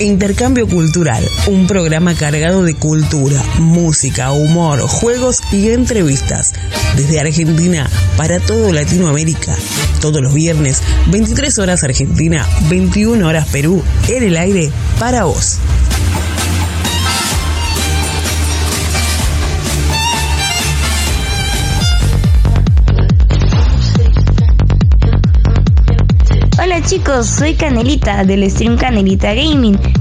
Intercambio Cultural, un programa cargado de cultura, música, humor, juegos y entrevistas. Desde Argentina para todo Latinoamérica. Todos los viernes, 23 horas Argentina, 21 horas Perú, en el aire para vos. Hola chicos, soy Canelita del stream Canelita Gaming,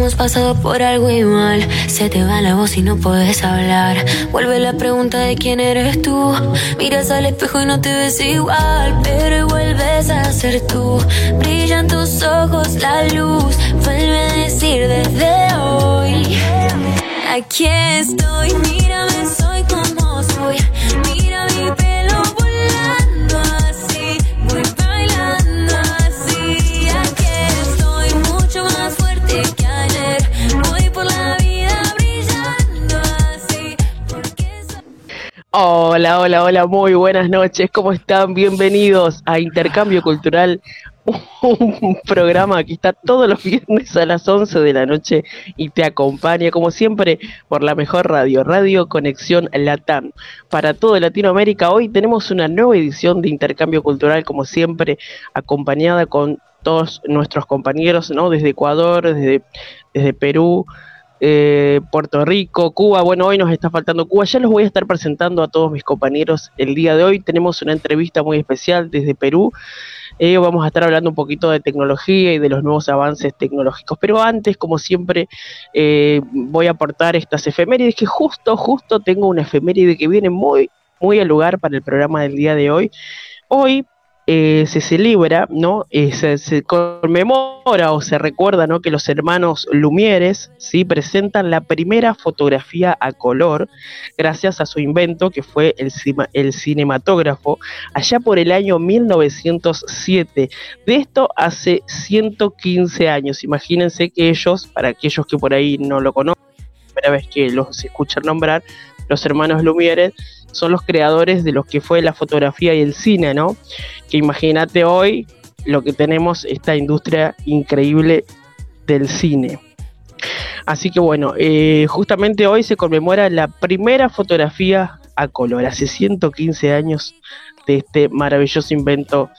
Hemos pasado por algo igual. Se te va la voz y no puedes hablar. Vuelve la pregunta de quién eres tú. Miras al espejo y no te ves igual. Pero vuelves a ser tú. Brillan tus ojos la luz. Vuelve a decir desde hoy. Aquí estoy, mírame, soy Hola, hola, hola, muy buenas noches, ¿cómo están? Bienvenidos a Intercambio Cultural, un programa que está todos los viernes a las 11 de la noche y te acompaña, como siempre, por la mejor radio, Radio Conexión Latam. Para toda Latinoamérica, hoy tenemos una nueva edición de Intercambio Cultural, como siempre, acompañada con todos nuestros compañeros, ¿no? Desde Ecuador, desde, desde Perú, eh, Puerto Rico, Cuba. Bueno, hoy nos está faltando Cuba. Ya los voy a estar presentando a todos mis compañeros el día de hoy. Tenemos una entrevista muy especial desde Perú. Eh, vamos a estar hablando un poquito de tecnología y de los nuevos avances tecnológicos. Pero antes, como siempre, eh, voy a aportar estas efemérides que justo, justo tengo una efeméride que viene muy, muy al lugar para el programa del día de hoy. Hoy eh, se celebra, ¿no? Eh, se, conmemora o se recuerda, ¿no? Que los hermanos Lumieres, ¿sí? Presentan la primera fotografía a color gracias a su invento que fue el, el cinematógrafo allá por el año 1907. De esto hace 115 años. Imagínense que ellos, para aquellos que por ahí no lo conocen, primera vez que los escuchan nombrar, los hermanos Lumieres son los creadores de lo que fue la fotografía y el cine, ¿no? Que imagínate hoy lo que tenemos, esta industria increíble del cine. Así que bueno, eh, justamente hoy se conmemora la primera fotografía a color, hace 115 años de este maravilloso invento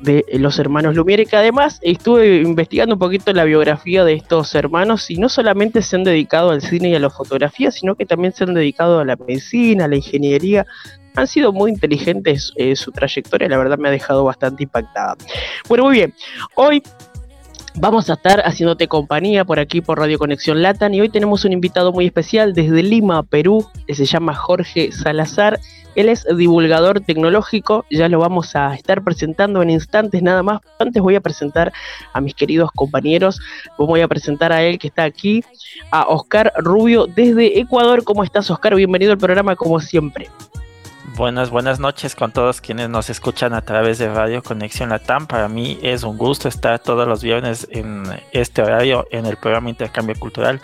de los hermanos Lumiere, que además estuve investigando un poquito la biografía de estos hermanos y no solamente se han dedicado al cine y a la fotografía, sino que también se han dedicado a la medicina, a la ingeniería. Han sido muy inteligentes eh, su trayectoria, la verdad me ha dejado bastante impactada. Bueno, muy bien, hoy vamos a estar haciéndote compañía por aquí por Radio Conexión Latan y hoy tenemos un invitado muy especial desde Lima, Perú, que se llama Jorge Salazar. Él es divulgador tecnológico, ya lo vamos a estar presentando en instantes nada más. Antes voy a presentar a mis queridos compañeros, voy a presentar a él que está aquí, a Oscar Rubio desde Ecuador. ¿Cómo estás, Oscar? Bienvenido al programa como siempre. Buenas, buenas noches con todos quienes nos escuchan a través de Radio Conexión Latam. Para mí es un gusto estar todos los viernes en este horario en el programa Intercambio Cultural.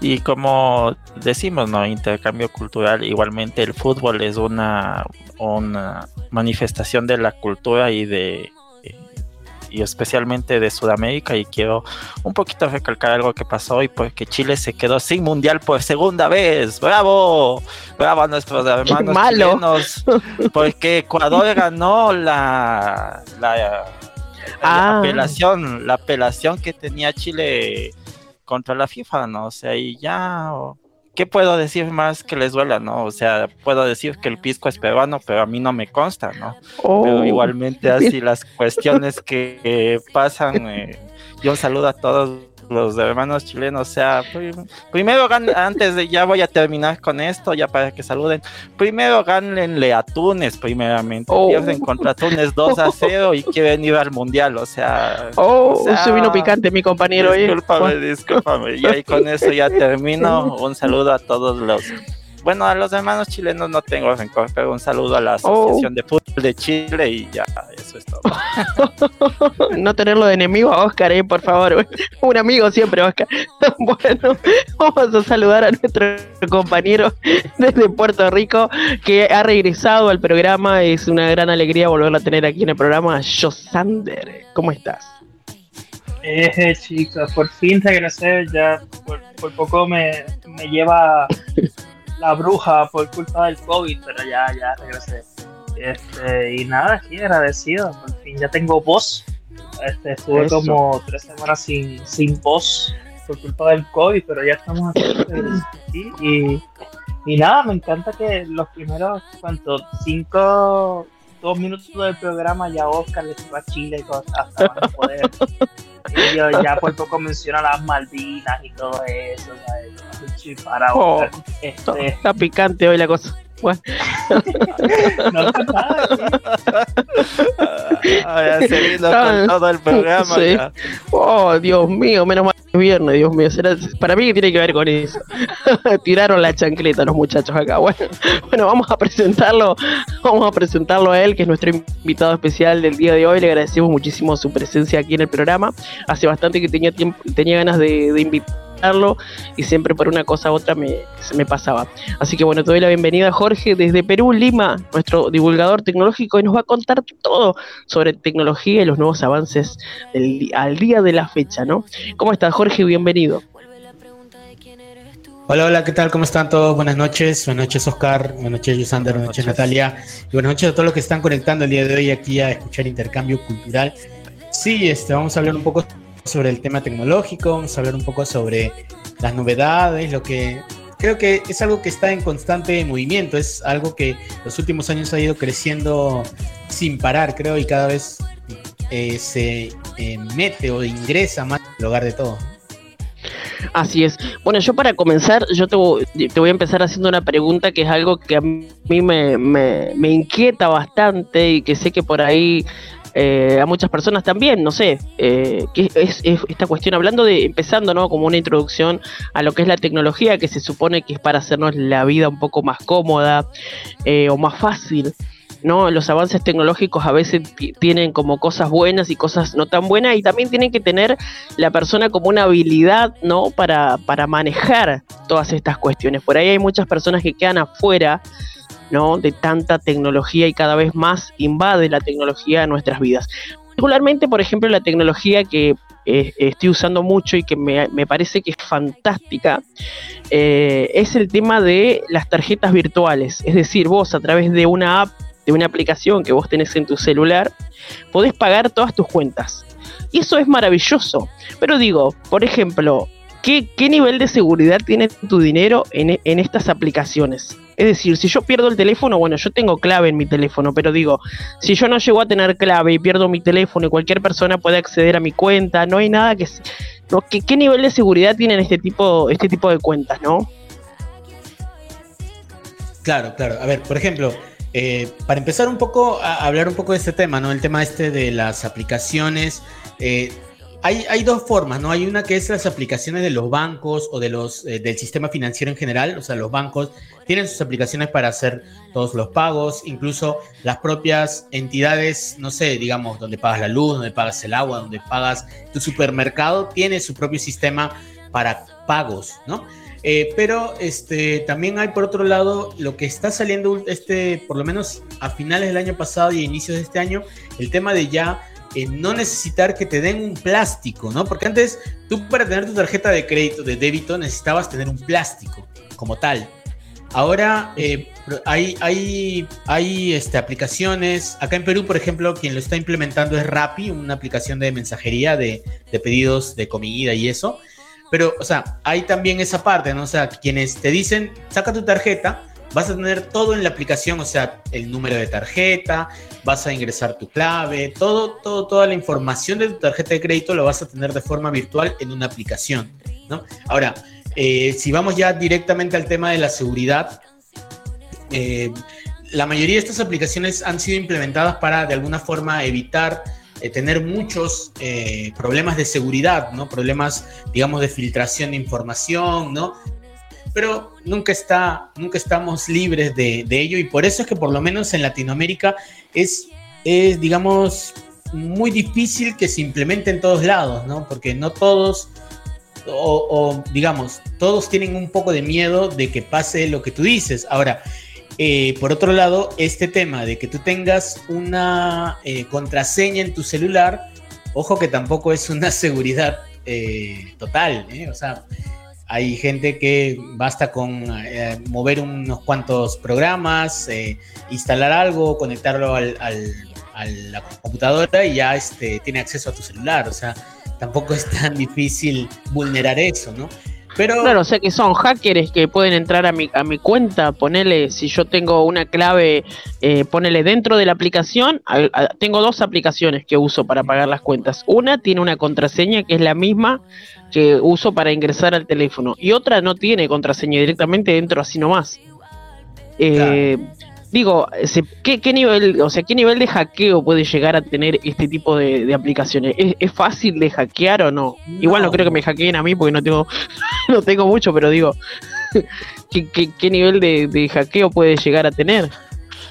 Y como decimos, ¿no? Intercambio cultural, igualmente el fútbol es una, una manifestación de la cultura y de y especialmente de Sudamérica y quiero un poquito recalcar algo que pasó hoy porque Chile se quedó sin mundial por segunda vez. ¡Bravo! ¡Bravo a nuestros hermanos malo. chilenos! Porque Ecuador ganó la, la, la Ah. apelación, la apelación que tenía Chile contra la FIFA, ¿no? O sea, y ya ¿qué puedo decir más que les duela, no? O sea, puedo decir que el pisco es peruano, pero a mí no me consta, ¿no? Oh, Pero igualmente así las cuestiones que eh, pasan. eh, yo un saludo a todos los hermanos chilenos. O sea, primero antes de ya voy a terminar con esto, ya para que saluden. Primero gánenle a Túnez, primeramente. Oh. Pierden contra Túnez 2 a 0 y quieren ir al mundial. O sea, oh, o vino picante, mi compañero. Discúlpame, discúlpame. Y ahí con eso ya termino. Un saludo a todos los bueno, a los hermanos chilenos no tengo rencor, pero un saludo a la Asociación de Fútbol de Chile y ya, eso es todo. no tenerlo de enemigo a Oscar, eh, por favor. Un amigo siempre, Oscar. bueno, vamos a saludar a nuestro compañero desde Puerto Rico que ha regresado al programa. Es una gran alegría volverlo a tener aquí en el programa. Josander, ¿cómo estás? Eh, chicos, por fin regresé, ya por, por poco me, me lleva la bruja por culpa del COVID, pero ya, ya regresé. Este, y nada, aquí agradecido. Por fin ya tengo voz. Este, estuve como tres semanas sin, sin voz por culpa del COVID, pero ya estamos aquí. Y, y nada, me encanta que los primeros, ¿cuántos? Cinco, dos minutos del programa ya Oscar le fue a Chile y cosas, hasta van a poder. Yo ya por poco menciona las Malvinas y todo eso. Para oh, este... Está picante hoy la cosa. Bueno. no Ahora seguido con todo el programa. Sí. Oh, Dios mío, menos mal que es viernes, Dios mío. Será, para mí que tiene que ver con eso. Tiraron la chancleta los muchachos acá. Bueno, bueno, vamos a presentarlo, vamos a presentarlo a él, que es nuestro invitado especial del día de hoy. Le agradecemos muchísimo su presencia aquí en el programa. Hace bastante que tenía tiempo, tenía ganas de, de invitar y siempre por una cosa u otra me, se me pasaba. Así que bueno, te doy la bienvenida Jorge desde Perú, Lima, nuestro divulgador tecnológico y nos va a contar todo sobre tecnología y los nuevos avances del, al día de la fecha, ¿no? ¿Cómo estás Jorge? Bienvenido. Hola, hola, ¿qué tal? ¿Cómo están todos? Buenas noches. Buenas noches, Oscar. Buenas noches, Yusander. Buenas noches, Natalia. Y buenas noches a todos los que están conectando el día de hoy aquí a escuchar intercambio cultural. Sí, este, vamos a hablar un poco sobre el tema tecnológico, vamos a hablar un poco sobre las novedades, lo que creo que es algo que está en constante movimiento, es algo que los últimos años ha ido creciendo sin parar, creo, y cada vez eh, se eh, mete o ingresa más en lugar de todo. Así es. Bueno, yo para comenzar, yo te, voy a empezar haciendo una pregunta que es algo que a mí me inquieta bastante y que sé que por ahí eh, a muchas personas también, no sé, eh, que es, esta cuestión, hablando de, empezando, ¿no? Como una introducción a lo que es la tecnología, que se supone que es para hacernos la vida un poco más cómoda eh, o más fácil. ¿no? Los avances tecnológicos a veces tienen como cosas buenas y cosas no tan buenas y también tienen que tener la persona como una habilidad, ¿no? Para, para manejar todas estas cuestiones. Por ahí hay muchas personas que quedan afuera ¿no? de tanta tecnología y cada vez más invade la tecnología en nuestras vidas. Particularmente, por ejemplo, la tecnología que eh, estoy usando mucho y que me, parece que es fantástica, eh, es el tema de las tarjetas virtuales. Es decir, vos a través de una app, de una aplicación que vos tenés en tu celular, podés pagar todas tus cuentas. Y eso es maravilloso. Pero digo, por ejemplo, ¿qué, nivel de seguridad tiene tu dinero en, en estas aplicaciones? Es decir, si yo pierdo el teléfono, bueno, yo tengo clave en mi teléfono, pero digo, si yo no llego a tener clave y pierdo mi teléfono y cualquier persona puede acceder a mi cuenta, no hay nada que... No, ¿qué, nivel de seguridad tienen este tipo, este tipo de cuentas, no? Claro, claro. A ver, por ejemplo, eh, para empezar un poco a hablar un poco de este tema, ¿no? El tema este de las aplicaciones. Eh, hay, dos formas, ¿no? Hay una que es las aplicaciones de los bancos o de los, eh, del sistema financiero en general, o sea, los bancos tienen sus aplicaciones para hacer todos los pagos, incluso las propias entidades, no sé, digamos, donde pagas la luz, donde pagas el agua, donde pagas tu supermercado, tiene su propio sistema para pagos, ¿no? Eh, pero este, también hay por otro lado lo que está saliendo, este, por lo menos a finales del año pasado y a inicios de este año, el tema de ya no necesitar que te den un plástico, ¿no? Porque antes tú para tener tu tarjeta de crédito, de débito, necesitabas tener un plástico como tal. Ahora eh, hay, hay, hay este, aplicaciones, acá en Perú, por ejemplo, quien lo está implementando es Rappi, una aplicación de mensajería de, de pedidos de comida y eso. Pero, o sea, hay también esa parte, ¿no? O sea, quienes te dicen, saca tu tarjeta, vas a tener todo en la aplicación, o sea, el número de tarjeta, vas a ingresar tu clave, todo, todo, toda la información de tu tarjeta de crédito lo vas a tener de forma virtual en una aplicación, ¿no? Ahora, eh, si vamos ya directamente al tema de la seguridad, eh, la mayoría de estas aplicaciones han sido implementadas para de alguna forma evitar eh, tener muchos problemas de seguridad, ¿no? Problemas, digamos, de filtración de información, ¿no? Pero nunca, está, nunca estamos libres de, ello y por eso es que por lo menos en Latinoamérica es, es, digamos, muy difícil que se implemente en todos lados, ¿no? Porque no todos o, digamos, todos tienen un poco de miedo de que pase lo que tú dices. Ahora, eh, por otro lado, este tema de que tú tengas una eh, contraseña en tu celular, ojo que tampoco es una seguridad eh, total, o sea, hay gente que basta con mover unos cuantos programas, instalar algo, conectarlo al, a la computadora y ya este, tiene acceso a tu celular, o sea, tampoco es tan difícil vulnerar eso, ¿no? Pero... Claro, o sea que son hackers que pueden entrar a mi, a mi cuenta, ponele, si yo tengo una clave, eh, ponele dentro de la aplicación, tengo dos aplicaciones que uso para pagar las cuentas. Una tiene una contraseña que es la misma que uso para ingresar al teléfono y otra no tiene contraseña, directamente dentro así nomás. Eh, digo, ¿qué, ¿qué, nivel, o sea, qué nivel de hackeo puede llegar a tener este tipo de, aplicaciones? ¿Es, fácil de hackear o no? Igual no creo que me hackeen a mí porque no tengo, no tengo mucho, pero digo, ¿qué, nivel de, hackeo puede llegar a tener?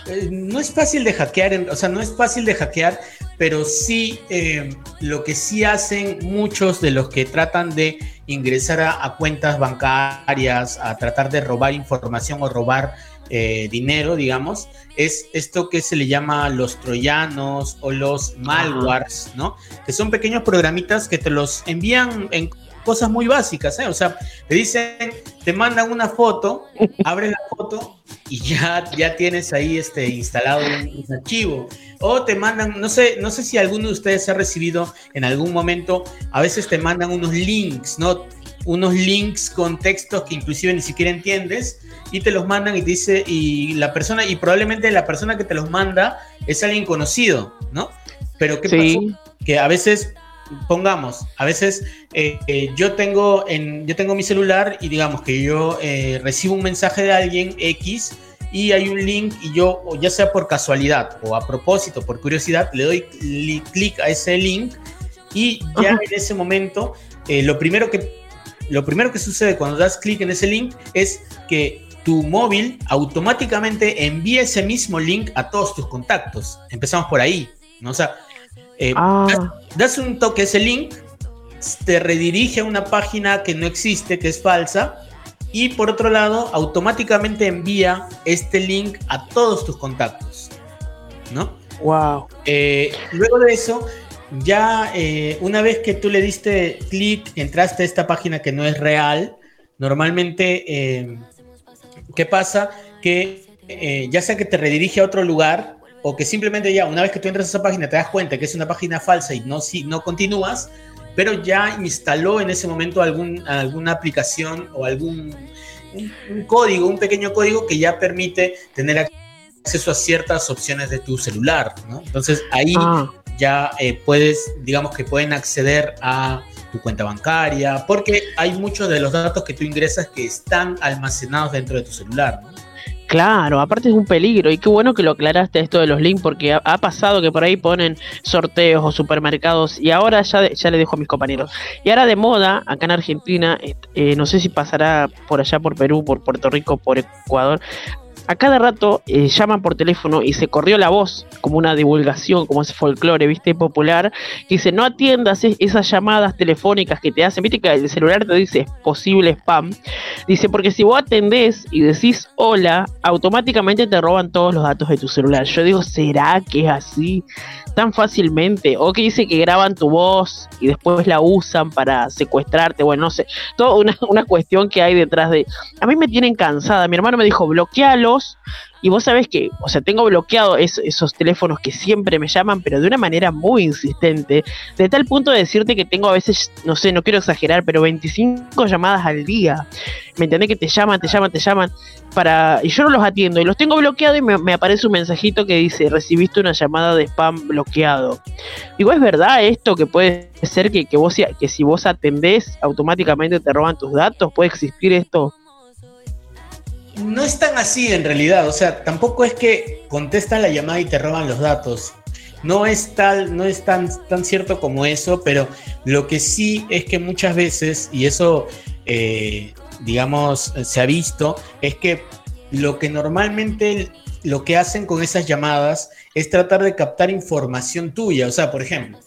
Eh, no es fácil de hackear, o sea, no es fácil de hackear, pero sí eh, lo que sí hacen muchos de los que tratan de ingresar a cuentas bancarias, a tratar de robar información o robar eh, dinero, digamos, es esto que se le llama los troyanos o los malwares, ¿no? Que son pequeños programitas que te los envían en cosas muy básicas, ¿eh? O sea, te dicen, te mandan una foto, abres la foto y ya, ya tienes ahí este, instalado un, archivo. O te mandan, no sé, no sé si alguno de ustedes ha recibido en algún momento, a veces te mandan unos links, ¿no? Unos links con textos que inclusive ni siquiera entiendes y te los mandan y dice, y la persona, y probablemente la persona que te los manda es alguien conocido, ¿no? Pero ¿qué pasa? Que a veces, pongamos, a veces eh, eh, yo, tengo en, yo tengo mi celular y digamos que yo eh, recibo un mensaje de alguien X y hay un link y yo, ya sea por casualidad o a propósito, por curiosidad, le doy clic a ese link y ya en ese momento, lo primero que lo primero que sucede cuando das clic en ese link es que tu móvil automáticamente envía ese mismo link a todos tus contactos. Empezamos por ahí, ¿no? O sea, eh, ah. das, un toque a ese link, te redirige a una página que no existe, que es falsa, y por otro lado, automáticamente envía este link a todos tus contactos, ¿no? Wow. Eh, luego de eso, ya eh, una vez que tú le diste clic, entraste a esta página que no es real, normalmente ¿Qué pasa? Que eh, ya sea que te redirige a otro lugar o que simplemente ya una vez que tú entras a esa página te das cuenta que es una página falsa y no, si, no continúas, pero ya instaló en ese momento algún, alguna aplicación o algún código, un pequeño código que ya permite tener acceso a ciertas opciones de tu celular. Entonces ahí ah. Ya eh, puedes, digamos que pueden acceder a tu cuenta bancaria, porque hay muchos de los datos que tú ingresas que están almacenados dentro de tu celular. Claro, aparte es un peligro y qué bueno que lo aclaraste esto de los links porque ha, pasado que por ahí ponen sorteos o supermercados y ahora ya, ya le dejo a mis compañeros. Y ahora de moda, acá en Argentina, eh, no sé si pasará por allá por Perú, por Puerto Rico, por Ecuador, a cada rato eh, llaman por teléfono y se corrió la voz, como una divulgación, como ese folclore, viste, popular, que dice, no atiendas esas llamadas telefónicas que te hacen, viste que el celular te dice posible spam, dice, porque si vos atendés y decís hola, automáticamente te roban todos los datos de tu celular. Yo digo, ¿será que es así? tan fácilmente, o que dice que graban tu voz y después la usan para secuestrarte, bueno, no sé, toda una, una cuestión que hay detrás de... A mí me tienen cansada, mi hermano me dijo, y vos sabés que, o sea, tengo bloqueado esos teléfonos que siempre me llaman, pero de una manera muy insistente, de tal punto de decirte que tengo a veces, no sé, no quiero exagerar, pero 25 llamadas al día. ¿Me entendés que te llaman, te llaman, te llaman? para Y yo no los atiendo y los tengo bloqueados y me, aparece un mensajito que dice, recibiste una llamada de spam bloqueado. Digo, ¿es verdad esto que puede ser que, que, vos, que si vos atendés automáticamente te roban tus datos? ¿Puede existir esto? No es tan así en realidad, o sea, tampoco es que contestan la llamada y te roban los datos. No es tal, no es tan, tan cierto como eso, pero lo que sí es que muchas veces, y eso eh, digamos, se ha visto, es que lo que normalmente lo que hacen con esas llamadas es tratar de captar información tuya. O sea, por ejemplo,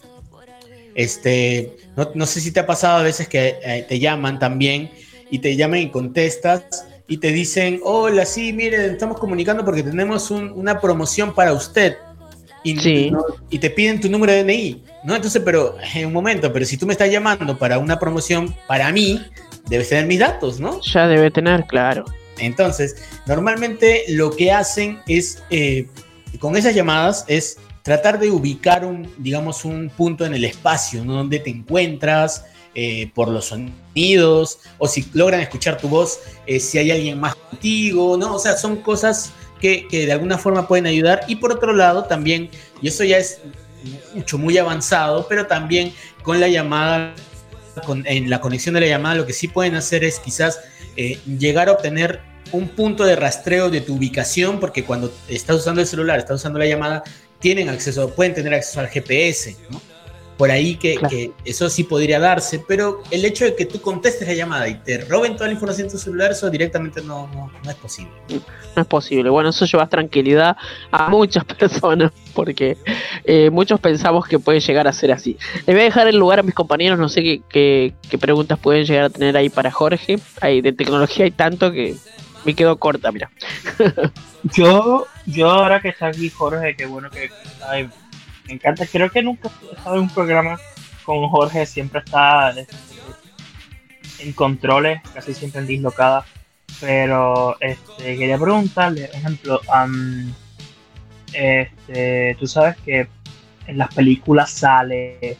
este, no, sé si te ha pasado a veces que eh, te llaman también y te llaman y contestas y te dicen, hola, sí, mire, estamos comunicando porque tenemos una promoción para usted. Y, y, te piden tu número de DNI, ¿no? Entonces, pero en un momento, pero si tú me estás llamando para una promoción para mí, debes tener mis datos, ¿no? Ya debe tener, claro. Entonces, normalmente lo que hacen es, eh, con esas llamadas, es tratar de ubicar un, digamos, un punto en el espacio, ¿no? Donde te encuentras, eh, por los sonidos, o si logran escuchar tu voz, eh, si hay alguien más contigo, ¿no? O sea, son cosas que, que, de alguna forma pueden ayudar. Y por otro lado, también, y eso ya es mucho, muy avanzado, pero también con la llamada en la conexión de la llamada, lo que sí pueden hacer es quizás eh, llegar a obtener un punto de rastreo de tu ubicación, porque cuando estás usando el celular, estás usando la llamada, tienen acceso, pueden tener acceso al GPS, ¿no? Por ahí que, eso sí podría darse, pero el hecho de que tú contestes la llamada y te roben toda la información de tu celular, eso directamente no, no, es posible. No es posible. Bueno, eso lleva tranquilidad a muchas personas, porque eh, muchos pensamos que puede llegar a ser así. Le voy a dejar el lugar a mis compañeros, no sé qué, qué, preguntas pueden llegar a tener ahí para Jorge. Hay, de tecnología hay tanto que me quedo corta, mira. yo, yo ahora que está aquí Jorge, qué bueno que está me encanta. Creo que nunca he estado en un programa con Jorge, siempre está en controles, casi siempre en dislocada. Pero este, quería preguntarle, por ejemplo, este, tú sabes que en las películas sale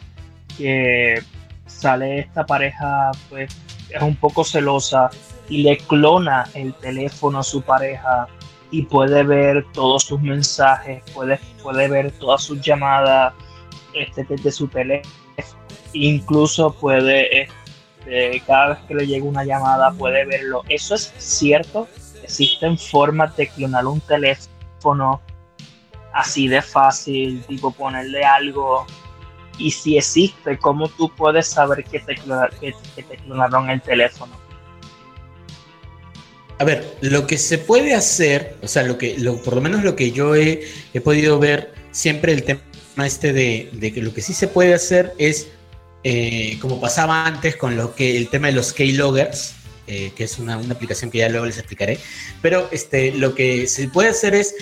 que sale esta pareja, pues es un poco celosa y le clona el teléfono a su pareja y puede ver todos sus mensajes, puede, puede ver todas sus llamadas este, desde su teléfono, incluso puede, este, cada vez que le llega una llamada, puede verlo. Eso es cierto, existen formas de clonar un teléfono así de fácil, tipo ponerle algo. Y si existe, ¿cómo tú puedes saber que te, que te clonaron el teléfono? A ver, lo que se puede hacer, o sea, lo que, por lo menos lo que yo he, podido ver siempre el tema este de, que lo que sí se puede hacer es, eh, como pasaba antes con lo que el tema de los keyloggers, eh, que es una, aplicación que ya luego les explicaré, pero este, lo que se puede hacer es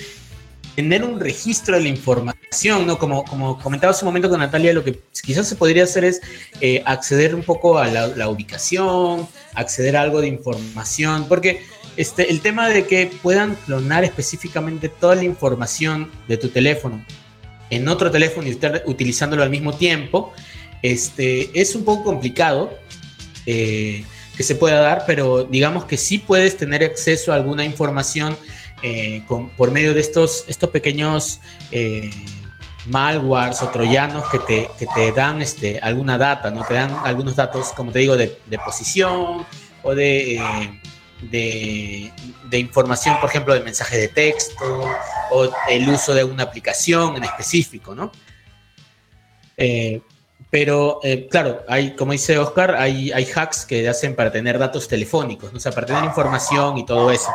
tener un registro de la información, ¿no? Como, como comentaba hace un momento con Natalia, lo que quizás se podría hacer es eh, acceder un poco a la, la, ubicación, acceder a algo de información, porque este, el tema de que puedan clonar específicamente toda la información de tu teléfono en otro teléfono y estar utilizándolo al mismo tiempo, este, es un poco complicado eh, que se pueda dar, pero digamos que sí puedes tener acceso a alguna información eh, por medio de estos, estos pequeños eh, malwares o troyanos que te, te dan este, alguna data, ¿no? Te dan algunos datos, como te digo, de, de posición o de de, información, por ejemplo, de mensaje de texto o el uso de una aplicación en específico, ¿no? Eh, pero, eh, claro, hay, como dice Oscar, hay, hacks que hacen para tener datos telefónicos, o sea, para tener información y todo eso.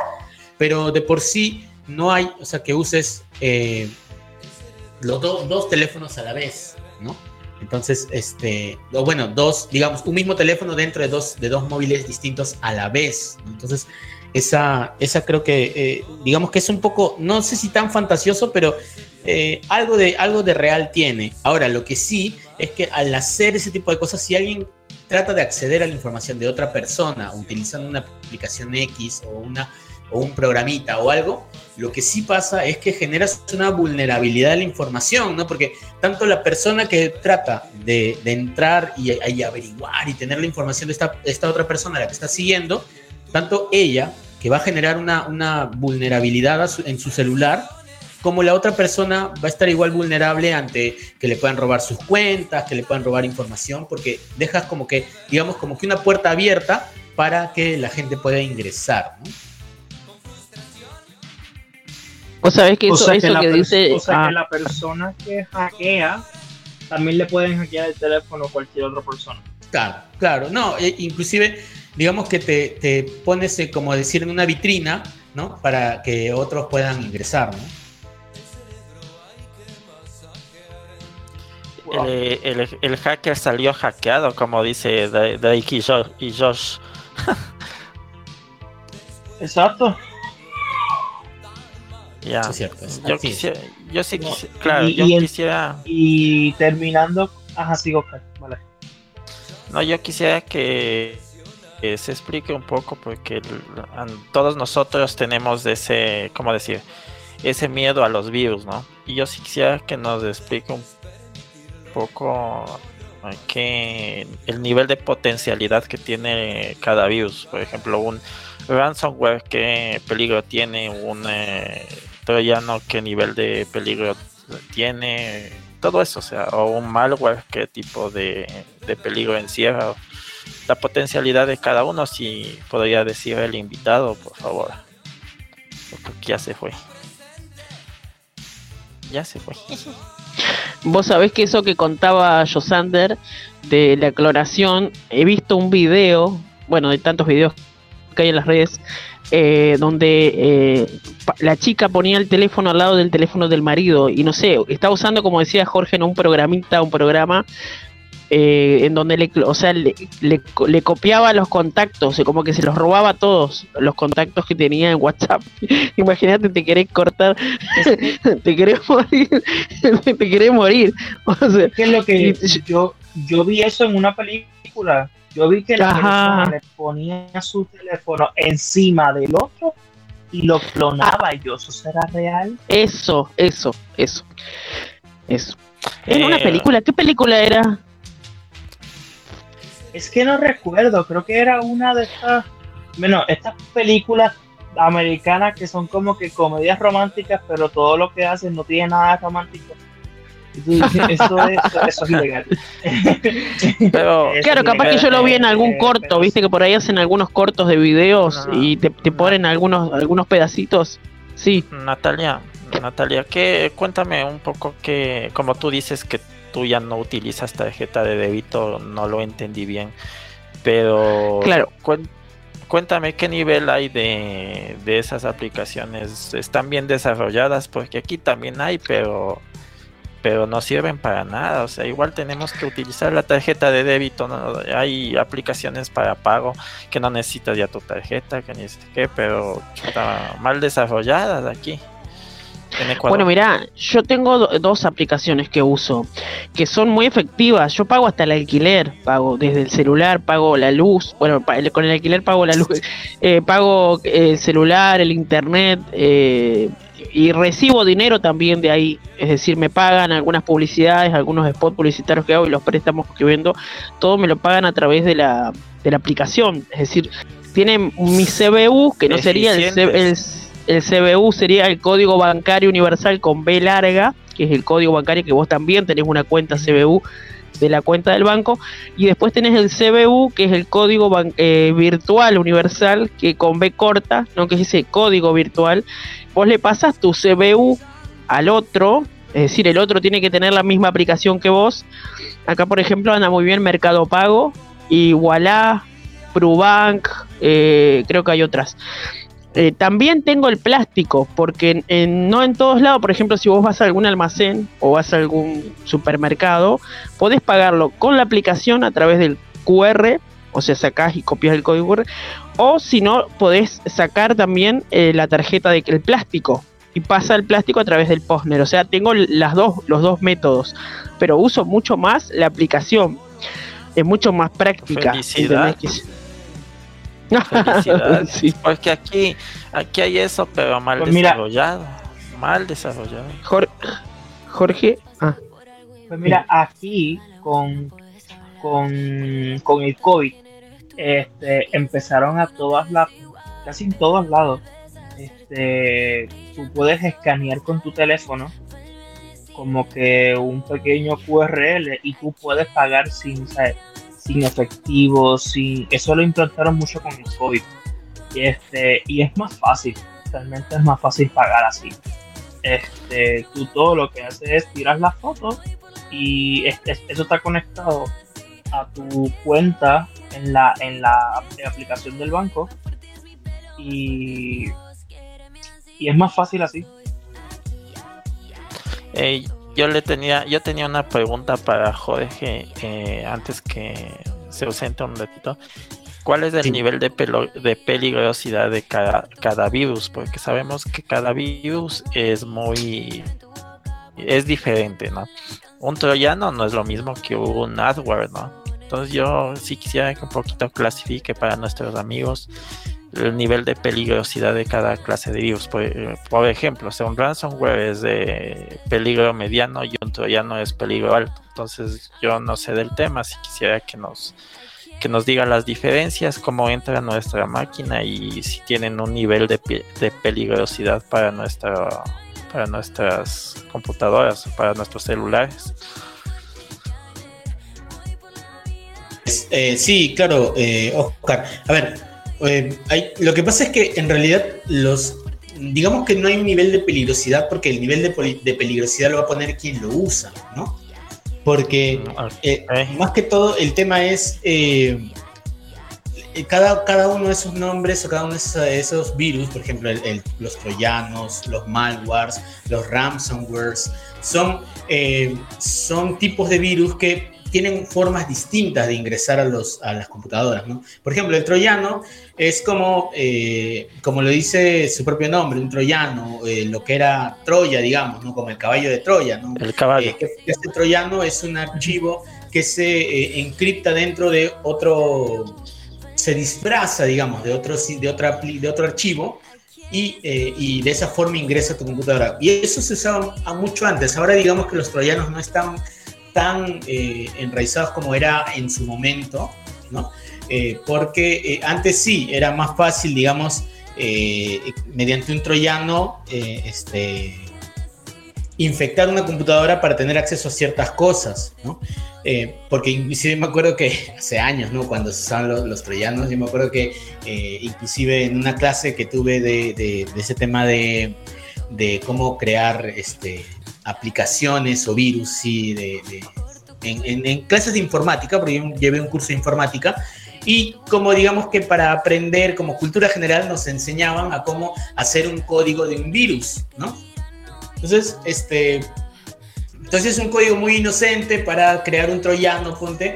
Pero de por sí no hay, o sea, que uses eh, los dos teléfonos a la vez, ¿no? Entonces, este, o bueno, dos, digamos, un mismo teléfono dentro de dos, de dos móviles distintos a la vez. Entonces, esa, esa creo que, eh, digamos que es un poco, no sé si tan fantasioso, pero eh, algo, de, algo de real tiene. Ahora, lo que sí es que al hacer ese tipo de cosas, si alguien trata de acceder a la información de otra persona utilizando una aplicación X o una o un programita o algo, lo que sí pasa es que generas una vulnerabilidad de la información, ¿no? Porque tanto la persona que trata de, entrar y, averiguar y tener la información de esta, esta otra persona a la que está siguiendo, tanto ella, que va a generar una, una vulnerabilidad en su celular, como la otra persona va a estar igual vulnerable ante que le puedan robar sus cuentas, que le puedan robar información, porque dejas como que, digamos, como que una puerta abierta para que la gente pueda ingresar. ¿no? O sabes que eso, eso que, dice. O sea, que ah. la persona que hackea también le pueden hackear el teléfono a cualquier otra persona. Claro, claro. No, e, inclusive, digamos que te, te pones, eh, como decir, en una vitrina, ¿no? Para que otros puedan ingresar, ¿no? el, hacker salió hackeado, como dice Drake y Josh. Exacto. Ya. yo, quisiera, yo sí quisiera, claro, yo quisiera. Y terminando, ajá, sigo, vale. No, yo quisiera que, se explique un poco, porque todos nosotros tenemos ese, ¿cómo decir? Ese miedo a los virus, ¿no? Y yo sí quisiera que nos explique un poco que el nivel de potencialidad que tiene cada virus. Por ejemplo, un ransomware que peligro tiene, un eh, troyano qué nivel de peligro tiene, todo eso, o sea, o un malware qué tipo de, peligro encierra. La potencialidad de cada uno, si podría decir el invitado, por favor. Porque ya se fue. Ya se fue. Vos sabés que eso que contaba Josander de la clonación, he visto un video, bueno, de tantos videos que hay en las redes, eh, donde eh, la chica ponía el teléfono al lado del teléfono del marido y no sé, estaba usando, como decía Jorge, en un programita, un programa eh, en donde le, o sea, le, le, copiaba los contactos, como que se los robaba todos los contactos que tenía en WhatsApp. Imagínate, te querés cortar, te querés morir, te querés morir. O ¿Qué es lo que yo, yo vi eso en una película? Yo vi que la persona le ponía su teléfono encima del otro y lo clonaba. Y yo, ¿eso será real? Eso, eso, eso. Eso. En una eh, película, ¿qué película era? Es que no recuerdo, creo que era una de estas, bueno, estas películas americanas que son como que comedias románticas, pero todo lo que hacen no tiene nada romántico. Eso es, eso es ilegal. Pero, claro, capaz que yo lo vi en algún eh, corto, viste que por ahí hacen algunos cortos de videos y te, ponen algunos, algunos pedacitos. Sí. Natalia, Natalia, ¿qué, cuéntame un poco que, como tú dices que tú ya no utilizas tarjeta de débito, no lo entendí bien. Pero claro. cuéntame qué nivel hay de, de esas aplicaciones. ¿Están bien desarrolladas? Porque aquí también hay, pero pero no sirven para nada. O sea, igual tenemos que utilizar la tarjeta de débito. Hay aplicaciones para pago que no necesitas ya tu tarjeta, que ni pero están mal desarrolladas aquí. Bueno, mira, yo tengo dos aplicaciones que uso que son muy efectivas. Yo pago hasta el alquiler, pago desde el celular, pago la luz. Bueno, con el alquiler pago la luz, eh, pago el celular, el internet eh, y recibo dinero también de ahí. Es decir, me pagan algunas publicidades, algunos spots publicitarios que hago y los préstamos que vendo, todo me lo pagan a través de la, de la aplicación. Es decir, tiene mi CBU, que no sería el, el el CBU sería el código bancario universal con B larga, que es el código bancario que vos también tenés una cuenta CBU de la cuenta del banco. Y después tenés el CBU, que es el código eh, virtual universal, que con B corta, ¿no? que es ese código virtual. Vos le pasas tu CBU al otro, es decir, el otro tiene que tener la misma aplicación que vos. Acá, por ejemplo, anda muy bien Mercado Pago, Wallah, Prubank, eh, creo que hay otras. Eh, también tengo el plástico, porque no en todos lados, por ejemplo, si vos vas a algún almacén o vas a algún supermercado, podés pagarlo con la aplicación a través del QR, o sea, sacás y copias el código QR, o si no, podés sacar también eh, la tarjeta del de, plástico y pasa el plástico a través del Postner. O sea, tengo las dos, los dos métodos, pero uso mucho más la aplicación. Es mucho más práctica. sí. Porque aquí, aquí hay eso, pero mal pues desarrollado. mal desarrollado. Jorge, ah. Pues mira, aquí con, con, con el COVID, este, empezaron a todas las casi en todos lados. Este, tú puedes escanear con tu teléfono como que un pequeño QRL y tú puedes pagar sin, sin efectivo, sin eso lo implantaron mucho con el COVID. Este, y es más fácil, realmente es más fácil pagar así. Este, tú todo lo que haces es tirar las fotos y eso está conectado a tu cuenta en la, en la aplicación del banco y, y es más fácil así. yo le tenía, yo tenía una pregunta para Jorge eh, antes que se ausente un ratito. ¿Cuál es el nivel de, de peligrosidad de cada, cada virus? Porque sabemos que cada virus es muy es diferente, ¿no? Un troyano no es lo mismo que un adware, ¿no? Entonces yo sí quisiera que un poquito clasifique para nuestros amigos el nivel de peligrosidad de cada clase de virus. Por, por ejemplo, sea, un ransomware es de peligro mediano y un troyano es peligro alto. Entonces yo no sé del tema, si quisiera que nos que nos diga las diferencias, cómo entra nuestra máquina y si tienen un nivel de, de peligrosidad para nuestra para nuestras computadoras, para nuestros celulares. Eh, sí, claro, eh, Oscar. A ver, eh, lo que pasa es que en realidad los, digamos que no hay un nivel de peligrosidad porque el nivel de, peligrosidad lo va a poner quien lo usa, ¿no? Porque mm, más que todo el tema es cada, cada uno de esos nombres o cada uno de esos virus, por ejemplo, los troyanos, los malwares, los ransomwares, son, son tipos de virus que tienen formas distintas de ingresar a, los, a las computadoras. ¿no? Por ejemplo, el troyano es como, eh, como lo dice su propio nombre, un troyano, eh, lo que era Troya, digamos, ¿no? como el caballo de Troya. ¿no? El caballo. Eh, este troyano es un archivo que se encripta dentro de otro, se disfraza, digamos, de otro, de otra, de otro archivo. Y, y, de esa forma ingresa a tu computadora. Y eso se usaba mucho antes. Ahora digamos que los troyanos no están tan eh, enraizados como era en su momento, ¿no? Eh, porque eh, antes sí, era más fácil, digamos, mediante un troyano, este, infectar una computadora para tener acceso a ciertas cosas, ¿no? porque inclusive me acuerdo que hace años, ¿no? Cuando se usaban los, troyanos, yo me acuerdo que inclusive en una clase que tuve de, ese tema de, de, cómo crear este, aplicaciones o virus, sí, de, en, clases de informática, porque yo llevé un curso de informática, y como digamos que para aprender como cultura general nos enseñaban a cómo hacer un código de un virus, ¿no? Entonces, este, entonces es un código muy inocente para crear un troyano, ponte,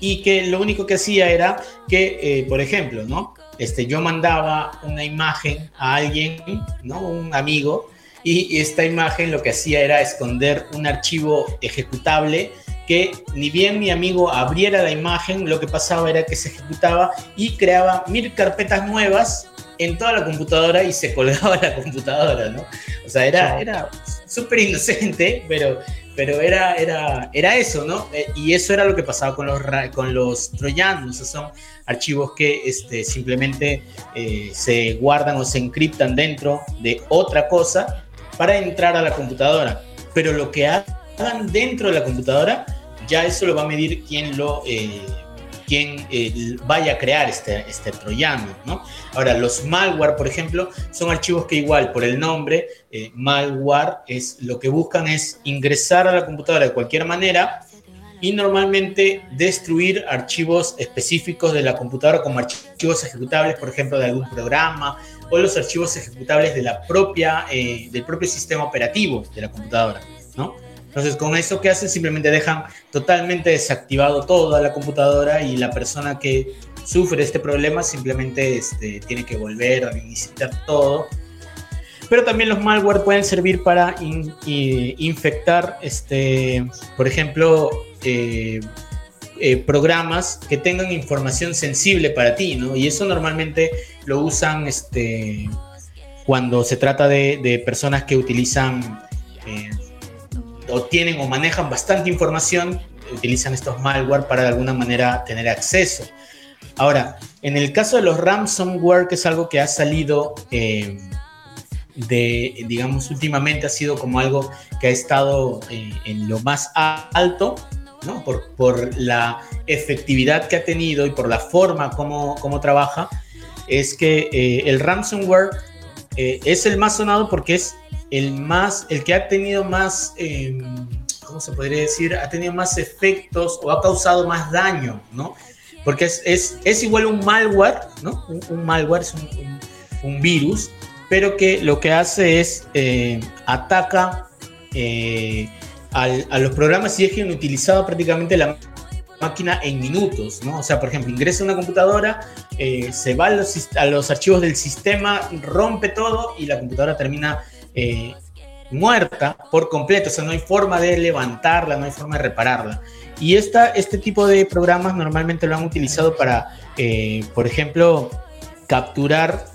y que lo único que hacía era que, eh, por ejemplo, ¿no? Este, yo mandaba una imagen a alguien, ¿no? Un amigo, y esta imagen lo que hacía era esconder un archivo ejecutable que ni bien mi amigo abriera la imagen, lo que pasaba era que se ejecutaba y creaba mil carpetas nuevas en toda la computadora y se colgaba la computadora, ¿no? O sea, era, era súper inocente, pero, pero era, era, era eso, ¿no? Eh, y eso era lo que pasaba con los, con los troyanos, son archivos que este, simplemente eh, se guardan o se encriptan dentro de otra cosa para entrar a la computadora. Pero lo que hagan dentro de la computadora, ya eso lo va a medir quien lo... Eh, eh, vaya a crear este, este troyano, ¿no? Ahora, los malware, por ejemplo, son archivos que igual por el nombre, eh, malware, es, lo que buscan es ingresar a la computadora de cualquier manera y normalmente destruir archivos específicos de la computadora como archivos ejecutables, por ejemplo, de algún programa o los archivos ejecutables de la propia, eh, del propio sistema operativo de la computadora, ¿no? Entonces, con eso que hacen, simplemente dejan totalmente desactivado toda la computadora y la persona que sufre este problema simplemente este, tiene que volver a reiniciar todo. Pero también los malware pueden servir para infectar, este, por ejemplo, eh, eh, programas que tengan información sensible para ti, ¿no? Y eso normalmente lo usan este, cuando se trata de, personas que utilizan eh, o tienen o manejan bastante información, utilizan estos malware para de alguna manera tener acceso. Ahora, en el caso de los ransomware, que es algo que ha salido eh, de, digamos, últimamente ha sido como algo que ha estado eh, en lo más alto, ¿no? Por, por, la efectividad que ha tenido y por la forma como, como trabaja, es que eh, el ransomware es el más sonado porque es el más, el que ha tenido más, em, ¿cómo se podría decir? Ha tenido más efectos o ha causado más daño, ¿no? Porque es, es, es igual un malware, ¿no? Un, malware es un, un, virus, pero que lo que hace es eh, ataca eh, a los programas y es quien utilizado prácticamente la máquina en minutos, ¿no? O sea, por ejemplo, ingresa una computadora, eh, se va a los, archivos del sistema, rompe todo y la computadora termina eh, muerta por completo, o sea, no hay forma de levantarla, no hay forma de repararla. Y esta, este tipo de programas normalmente lo han utilizado para, eh, por ejemplo, capturar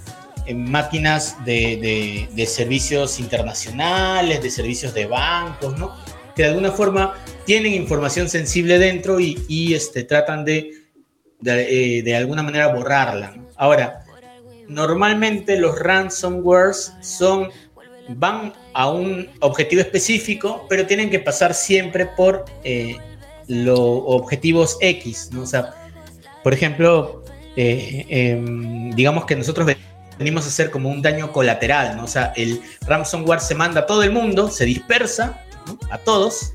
máquinas de, servicios internacionales, de servicios de bancos, ¿no? Que de alguna forma tienen información sensible dentro y, este, tratan de, de, alguna manera borrarla. Ahora, normalmente los ransomwares son van a un objetivo específico, pero tienen que pasar siempre por eh, los objetivos X, ¿no? O por ejemplo, eh, em, digamos que nosotros venimos a hacer como un daño colateral, ¿no? O sea, el ransomware se manda a todo el mundo, se dispersa a todos,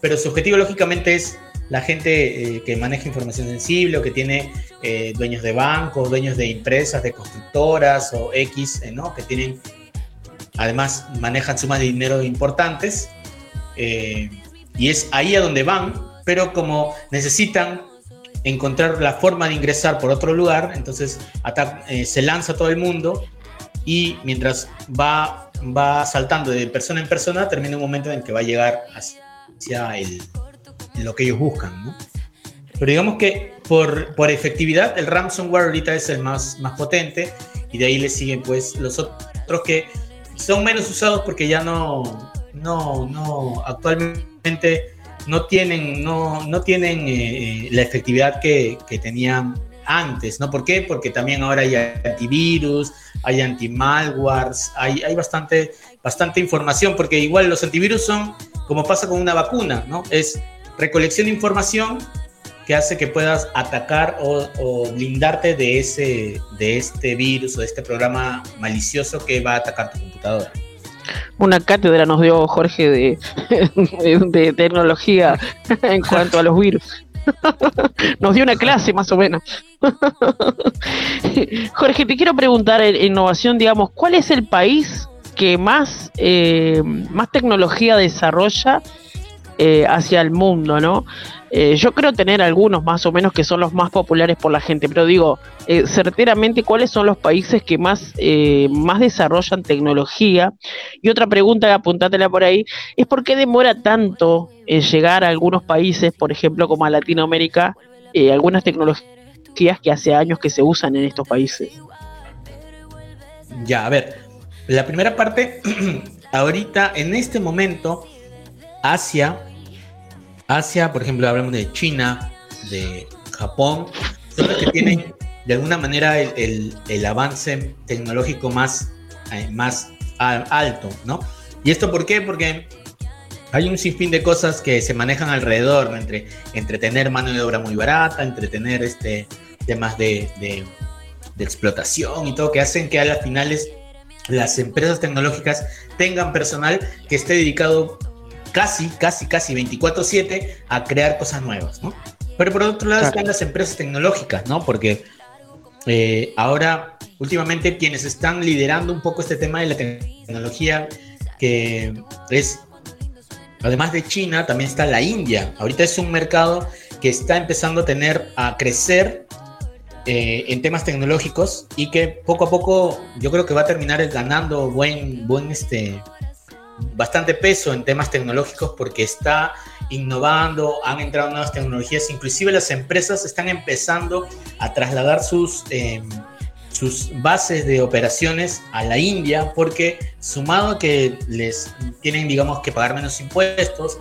pero su objetivo lógicamente es la gente eh, que maneja información sensible o que tiene dueños de bancos, dueños de empresas, de constructoras o X, ¿no? Que tienen además manejan sumas de dinero importantes eh, y es ahí a donde van, pero como necesitan encontrar la forma de ingresar por otro lugar, entonces eh, se lanza todo el mundo y mientras va, va saltando de persona en persona, termina un momento en que va a llegar hacia el, lo que ellos buscan. ¿no? Pero digamos que por, por efectividad, el ransomware ahorita es el más, más potente y de ahí le siguen pues los otros que son menos usados porque ya no, no, no, actualmente no tienen, no, no tienen eh, la efectividad que, que, tenían antes, ¿no? ¿Por qué? Porque también ahora hay antivirus, hay antimalwares, hay, hay bastante, bastante información, porque igual los antivirus son, como pasa con una vacuna, ¿no? Es recolección de información que hace que puedas atacar o, blindarte de, ese, de este virus o de este programa malicioso que va a atacar tu computadora. Una cátedra nos dio Jorge de, de, tecnología en cuanto a los virus. Nos dio una clase más o menos. Jorge, te quiero preguntar en innovación, digamos, ¿cuál es el país que más, eh, más tecnología desarrolla eh, hacia el mundo, ¿no? Eh, yo creo tener algunos más o menos que son los más populares por la gente, pero digo, eh, certeramente, ¿cuáles son los países que más, eh, más desarrollan tecnología? Y otra pregunta, apuntátela por ahí, es por qué demora tanto llegar a algunos países, por ejemplo, como a Latinoamérica, algunas tecnologías que hace años que se usan en estos países. Ya, a ver, la primera parte, ahorita, en este momento, Asia Asia, por ejemplo, hablamos de China, de Japón, son los que tienen de alguna manera el, avance tecnológico más, eh, más alto, ¿no? ¿Y esto por qué? Porque hay un sinfín de cosas que se manejan alrededor, entre, entre tener mano de obra muy barata, entre tener este, temas de, de, de explotación y todo, que hacen que a las finales las empresas tecnológicas tengan personal que esté dedicado casi, casi, casi 24/7 a crear cosas nuevas, ¿no? Pero por otro lado están las empresas tecnológicas, ¿no? Porque eh, ahora, últimamente, quienes están liderando un poco este tema de la tecnología, que es, además de China, también está la India. Ahorita es un mercado que está empezando a tener, a crecer eh, en temas tecnológicos y que poco a poco yo creo que va a terminar ganando buen, buen este, bastante peso en temas tecnológicos porque está innovando, han entrado nuevas tecnologías, inclusive las empresas están empezando a trasladar sus, em, sus bases de operaciones a la India porque sumado a que les tienen, digamos, que pagar menos impuestos,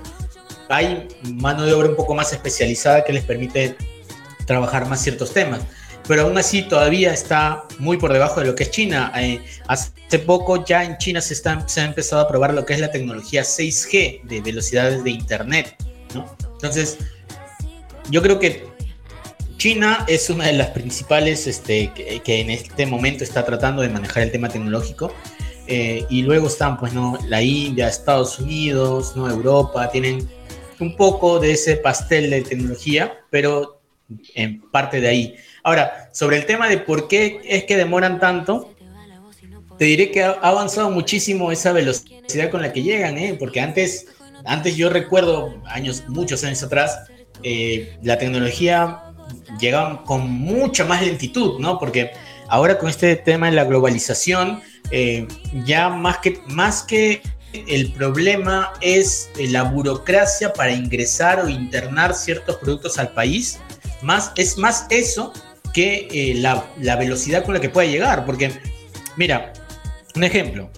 hay mano de obra un poco más especializada que les permite trabajar más ciertos temas. Pero aún así todavía está muy por debajo de lo que es China. Eh, hace poco ya en China se, está, se ha empezado a probar lo que es la tecnología 6G de velocidades de Internet. ¿no? Entonces, yo creo que China es una de las principales este, que, en este momento está tratando de manejar el tema tecnológico. Eh, y luego están, pues, ¿no? La India, Estados Unidos, ¿no? Europa, tienen un poco de ese pastel de tecnología, pero en parte de ahí. Ahora, sobre el tema de por qué es que demoran tanto, te diré que ha avanzado muchísimo esa velocidad con la que llegan, ¿eh? porque antes, antes yo recuerdo, años, muchos años atrás, eh, la tecnología llegaba con mucha más lentitud, ¿no? Porque ahora con este tema de la globalización, eh, ya más que, más que el problema es la burocracia para ingresar o internar ciertos productos al país, más, es más eso que eh, la, la, velocidad con la que puede llegar. Porque, mira, un ejemplo.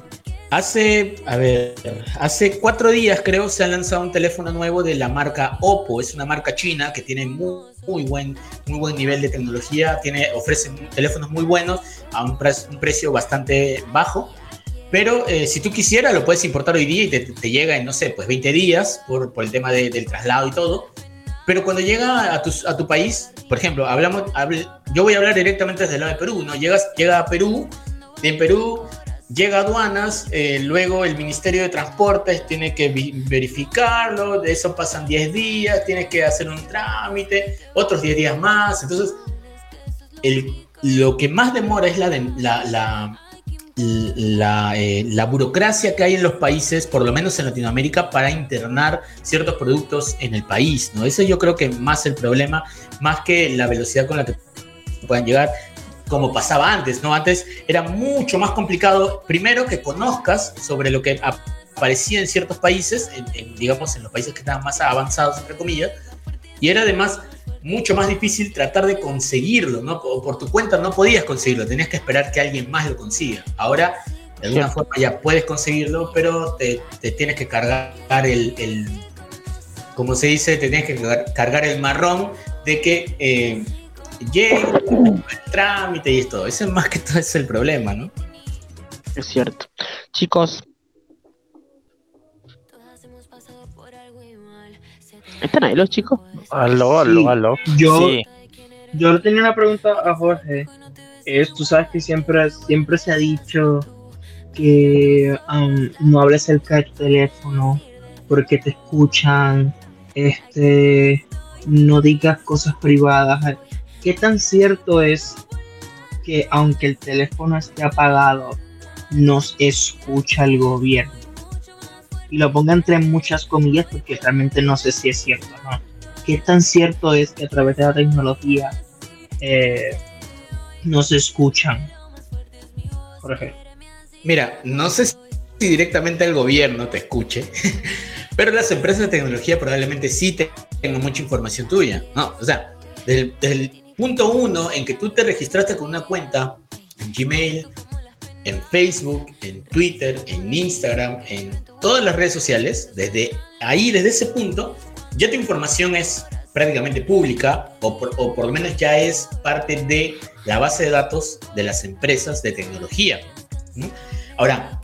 Hace, a ver, hace cuatro días creo se ha lanzado un teléfono nuevo de la marca Oppo. Es una marca china que tiene muy, muy buen, muy buen nivel de tecnología. Tiene, ofrece teléfonos muy buenos a un, precio bastante bajo. Pero eh, si tú quisieras, lo puedes importar hoy día y te, llega en, no sé, pues 20 días por, por el tema del traslado y todo. Pero cuando llega a tu, a tu país, por ejemplo, hablamos, yo voy a hablar directamente desde el lado de Perú, ¿no? Llegas, llega a Perú, en Perú llega a aduanas, eh, luego el Ministerio de Transportes tiene que verificarlo, de eso pasan 10 días, tienes que hacer un trámite, otros 10 días más, entonces el, lo que más demora es la, la, la la, eh, la, burocracia que hay en los países, por lo menos en Latinoamérica, para internar ciertos productos en el país, ¿no? Eso yo creo que más el problema, más que la velocidad con la que puedan llegar, como pasaba antes, ¿no? Antes era mucho más complicado, primero que conozcas sobre lo que aparecía en ciertos países, digamos en los países que estaban más avanzados, entre comillas, y era además mucho más difícil tratar de conseguirlo, ¿no? O por tu cuenta no podías conseguirlo, tenías que esperar que alguien más lo consiga. Ahora, de alguna forma ya puedes conseguirlo, pero te, tienes que cargar el, el, como se dice, te tienes que cargar el marrón de que eh, llegue el trámite y esto. Ese es más que todo es el problema, ¿no? Es cierto. Chicos, ¿Están ahí los chicos? Aló, aló, aló. Yo, yo tenía una pregunta a Jorge. Es, tú sabes que siempre, siempre se ha dicho que um, no hables cerca de tu teléfono porque te escuchan, este, no digas cosas privadas. ¿Qué tan cierto es que aunque el teléfono esté apagado, nos escucha el gobierno? Y lo ponga entre muchas comillas porque realmente no sé si es cierto, ¿no? ¿Qué tan cierto es que a través de la tecnología eh, nos escuchan? Jorge. Mira, no sé si directamente el gobierno te escuche, pero las empresas de tecnología probablemente sí tengan mucha información tuya, ¿no? O sea, desde, desde el punto uno en que tú te registraste con una cuenta en Gmail, en Facebook, en Twitter, en Instagram, en todas las redes sociales, desde ahí, desde ese punto, ya tu información es prácticamente pública o por, lo menos ya es parte de la base de datos de las empresas de tecnología. Ahora,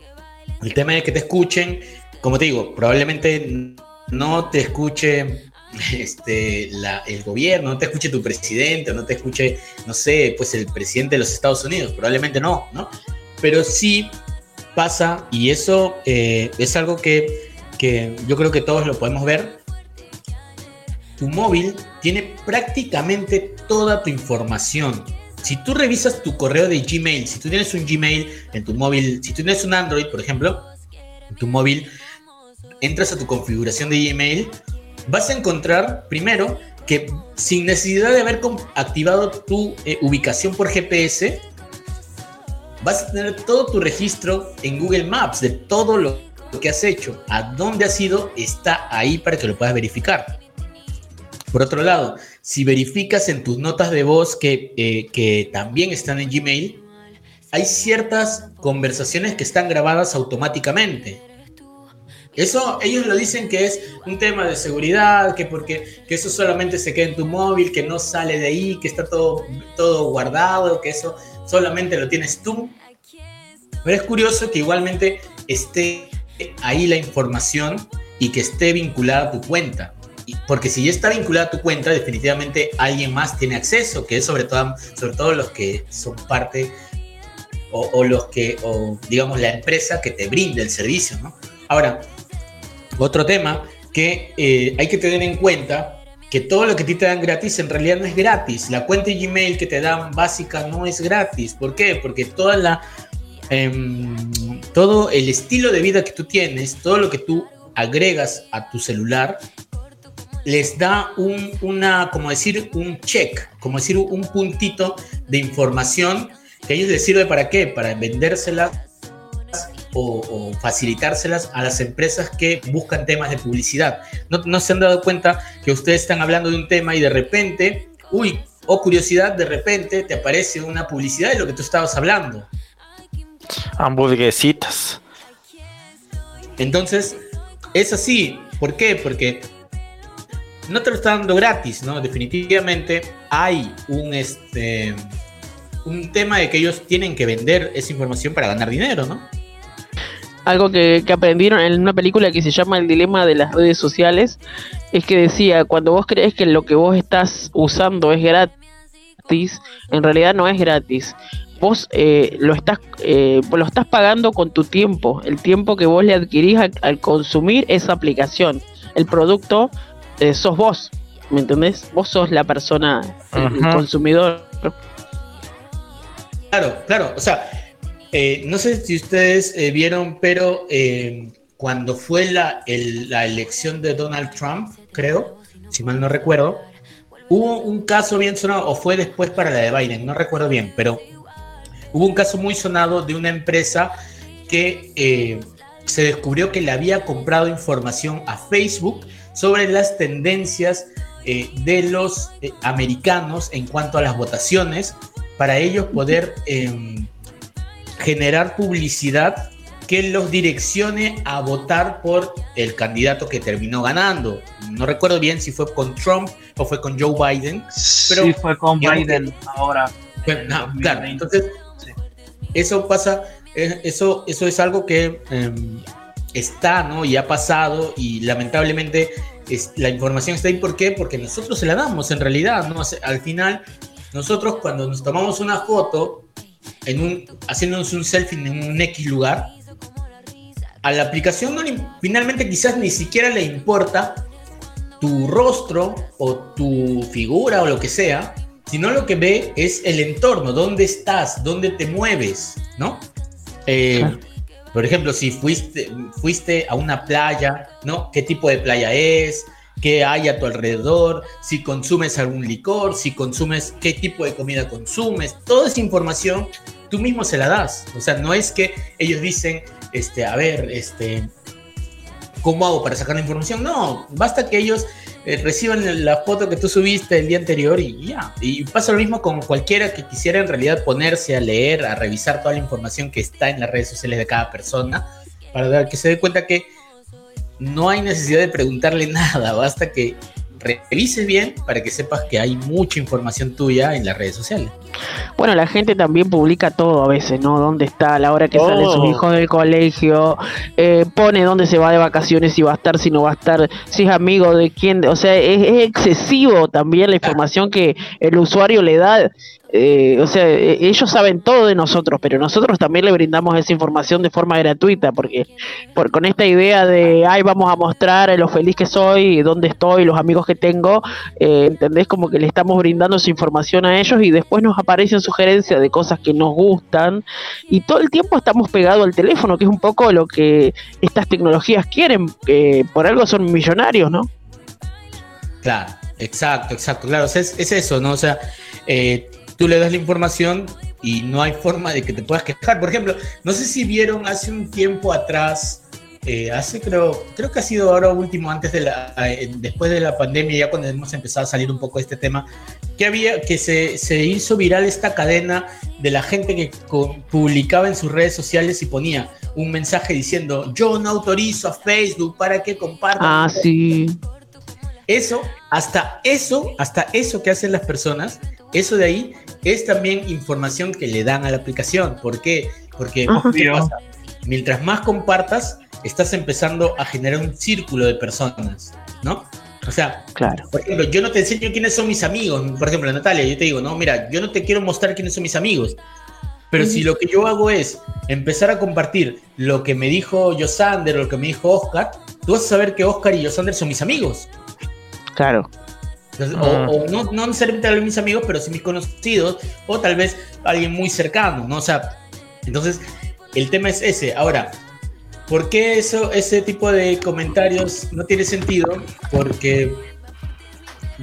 el tema de que te escuchen, como te digo, probablemente no te escuche este, el gobierno, no te escuche tu presidente, no te escuche, no sé, pues el presidente de los Estados Unidos, probablemente no, ¿no? Pero sí pasa, y eso eh, es algo que, yo creo que todos lo podemos ver, tu móvil tiene prácticamente toda tu información. Si tú revisas tu correo de Gmail, si tú tienes un Gmail en tu móvil, si tú tienes un Android, por ejemplo, en tu móvil, entras a tu configuración de Gmail, vas a encontrar primero que sin necesidad de haber activado tu eh, ubicación por GPS, vas a tener todo tu registro en Google Maps de todo lo que has hecho, a dónde has ido, está ahí para que lo puedas verificar. Por otro lado, si verificas en tus notas de voz que, eh, que también están en Gmail, hay ciertas conversaciones que están grabadas automáticamente. Eso ellos lo dicen que es un tema de seguridad, que porque que eso solamente se queda en tu móvil, que no sale de ahí, que está todo, todo guardado, que eso solamente lo tienes tú. Pero es curioso que igualmente esté ahí la información y que esté vinculada a tu cuenta. Porque si ya está vinculada a tu cuenta, definitivamente alguien más tiene acceso, que es sobre todo, sobre todo los que son parte o, los que, o digamos, la empresa que te brinda el servicio, ¿no? Ahora, otro tema que eh, hay que tener en cuenta que todo lo que a ti te dan gratis en realidad no es gratis. La cuenta de Gmail que te dan básica no es gratis. ¿Por qué? Porque toda la, em, todo el estilo de vida que tú tienes, todo lo que tú agregas a tu celular, les da un, una, como decir, un check, como decir, un puntito de información que a ellos les sirve para qué? Para vendérselas o, facilitárselas a las empresas que buscan temas de publicidad. No, no se han dado cuenta que ustedes están hablando de un tema y de repente, uy, o oh, curiosidad, de repente te aparece una publicidad de lo que tú estabas hablando. Hamburguesitas. Entonces, es así. ¿Por qué? Porque no te lo está dando gratis, ¿no? Definitivamente hay un, este, un tema de que ellos tienen que vender esa información para ganar dinero, ¿no? Algo que, aprendieron en una película que se llama El dilema de las redes sociales es que decía, cuando vos crees que lo que vos estás usando es gratis, en realidad no es gratis. Vos eh, lo, estás, eh, lo estás pagando con tu tiempo, el tiempo que vos le adquirís al, consumir esa aplicación. El producto eh, sos vos, ¿me entendés? Vos sos la persona, el consumidor. Claro, claro. O sea, eh, no sé si ustedes eh, vieron, pero eh, cuando fue la, la elección de Donald Trump, creo, si mal no recuerdo, hubo un caso bien sonado, o fue después para la de Biden, no recuerdo bien, pero hubo un caso muy sonado de una empresa que se descubrió que le había comprado información a Facebook sobre las tendencias de los americanos en cuanto a las votaciones para ellos poder em, generar publicidad que los direccione a votar por el candidato que terminó ganando. No recuerdo bien si fue con Trump o fue con Joe Biden. Pero sí, fue con Biden ahora. claro, entonces eso pasa, eh, eso, eso es algo que em, está, ¿no? Y ha pasado y lamentablemente es, la información está ahí. ¿Por qué? Porque nosotros se la damos en realidad, ¿no? Al final nosotros cuando nos tomamos una foto, en un, haciéndonos un selfie en un X lugar, a la aplicación no finalmente quizás ni siquiera le importa tu rostro o tu figura o lo que sea, sino lo que ve es el entorno, dónde estás, dónde te mueves, ¿no? Eh, por ejemplo, si fuiste, fuiste a una playa, ¿no? ¿Qué tipo de playa es? Qué hay a tu alrededor, si consumes algún licor, si consumes, qué tipo de comida consumes, toda esa información tú mismo se la das. O sea, no es que ellos dicen, este, a ver, este, ¿cómo hago para sacar la información? No, basta que ellos eh, reciban la foto que tú subiste el día anterior y ya. Y pasa lo mismo con cualquiera que quisiera en realidad ponerse a leer, a revisar toda la información que está en las redes sociales de cada persona, para que se dé cuenta que no hay necesidad de preguntarle nada, basta que revises bien para que sepas que hay mucha información tuya en las redes sociales. Bueno, la gente también publica todo a veces, ¿no? Dónde está, a la hora que sale su hijo del colegio, eh, pone dónde se va de vacaciones, si va a estar, si no va a estar, si es amigo de quién, o sea, es excesivo también la información que el usuario le da eh, o sea, e, ellos saben todo de nosotros, pero nosotros también le brindamos esa información de forma gratuita, porque por, con esta idea de, ay, vamos a mostrar lo feliz que soy, dónde estoy, los amigos que tengo, eh, ¿entendés? Como que le estamos brindando esa información a ellos y después nos aparecen sugerencias de cosas que nos gustan y todo el tiempo estamos pegados al teléfono, que es un poco lo que estas tecnologías quieren, que por algo son millonarios, ¿no? Claro, exacto, exacto, claro, es, es eso, ¿no? O sea, eh, tú le das la información y no hay forma de que te puedas quejar. Por ejemplo, no sé si vieron hace un tiempo atrás eh, hace creo, creo que ha sido ahora último, antes de la, eh, después de la pandemia, ya cuando hemos empezado a salir un poco de este tema, que había, que se, se hizo viral esta cadena de la gente que publicaba en sus redes sociales y ponía un mensaje diciendo, yo no autorizo a Facebook para que compartan. Ah, sí. Eso, hasta eso, hasta eso que hacen las personas, eso de ahí es también información que le dan a la aplicación. ¿Por qué? Porque mientras más compartas, estás empezando a generar un círculo de personas, ¿no? O sea, claro. por ejemplo, yo no te enseño quiénes son mis amigos. Por ejemplo, Natalia, yo te digo, no, mira, yo no te quiero mostrar quiénes son mis amigos. Pero si lo que yo hago es empezar a compartir lo que me dijo Josander o lo que me dijo Oscar, tú vas a saber que Oscar y Josander son mis amigos. Claro. O, o, no, no necesariamente mis amigos, pero sí mis conocidos, o tal vez alguien muy cercano, ¿no? O sea, entonces el tema es ese. Ahora, ¿por qué eso, ese tipo de comentarios no tiene sentido? Porque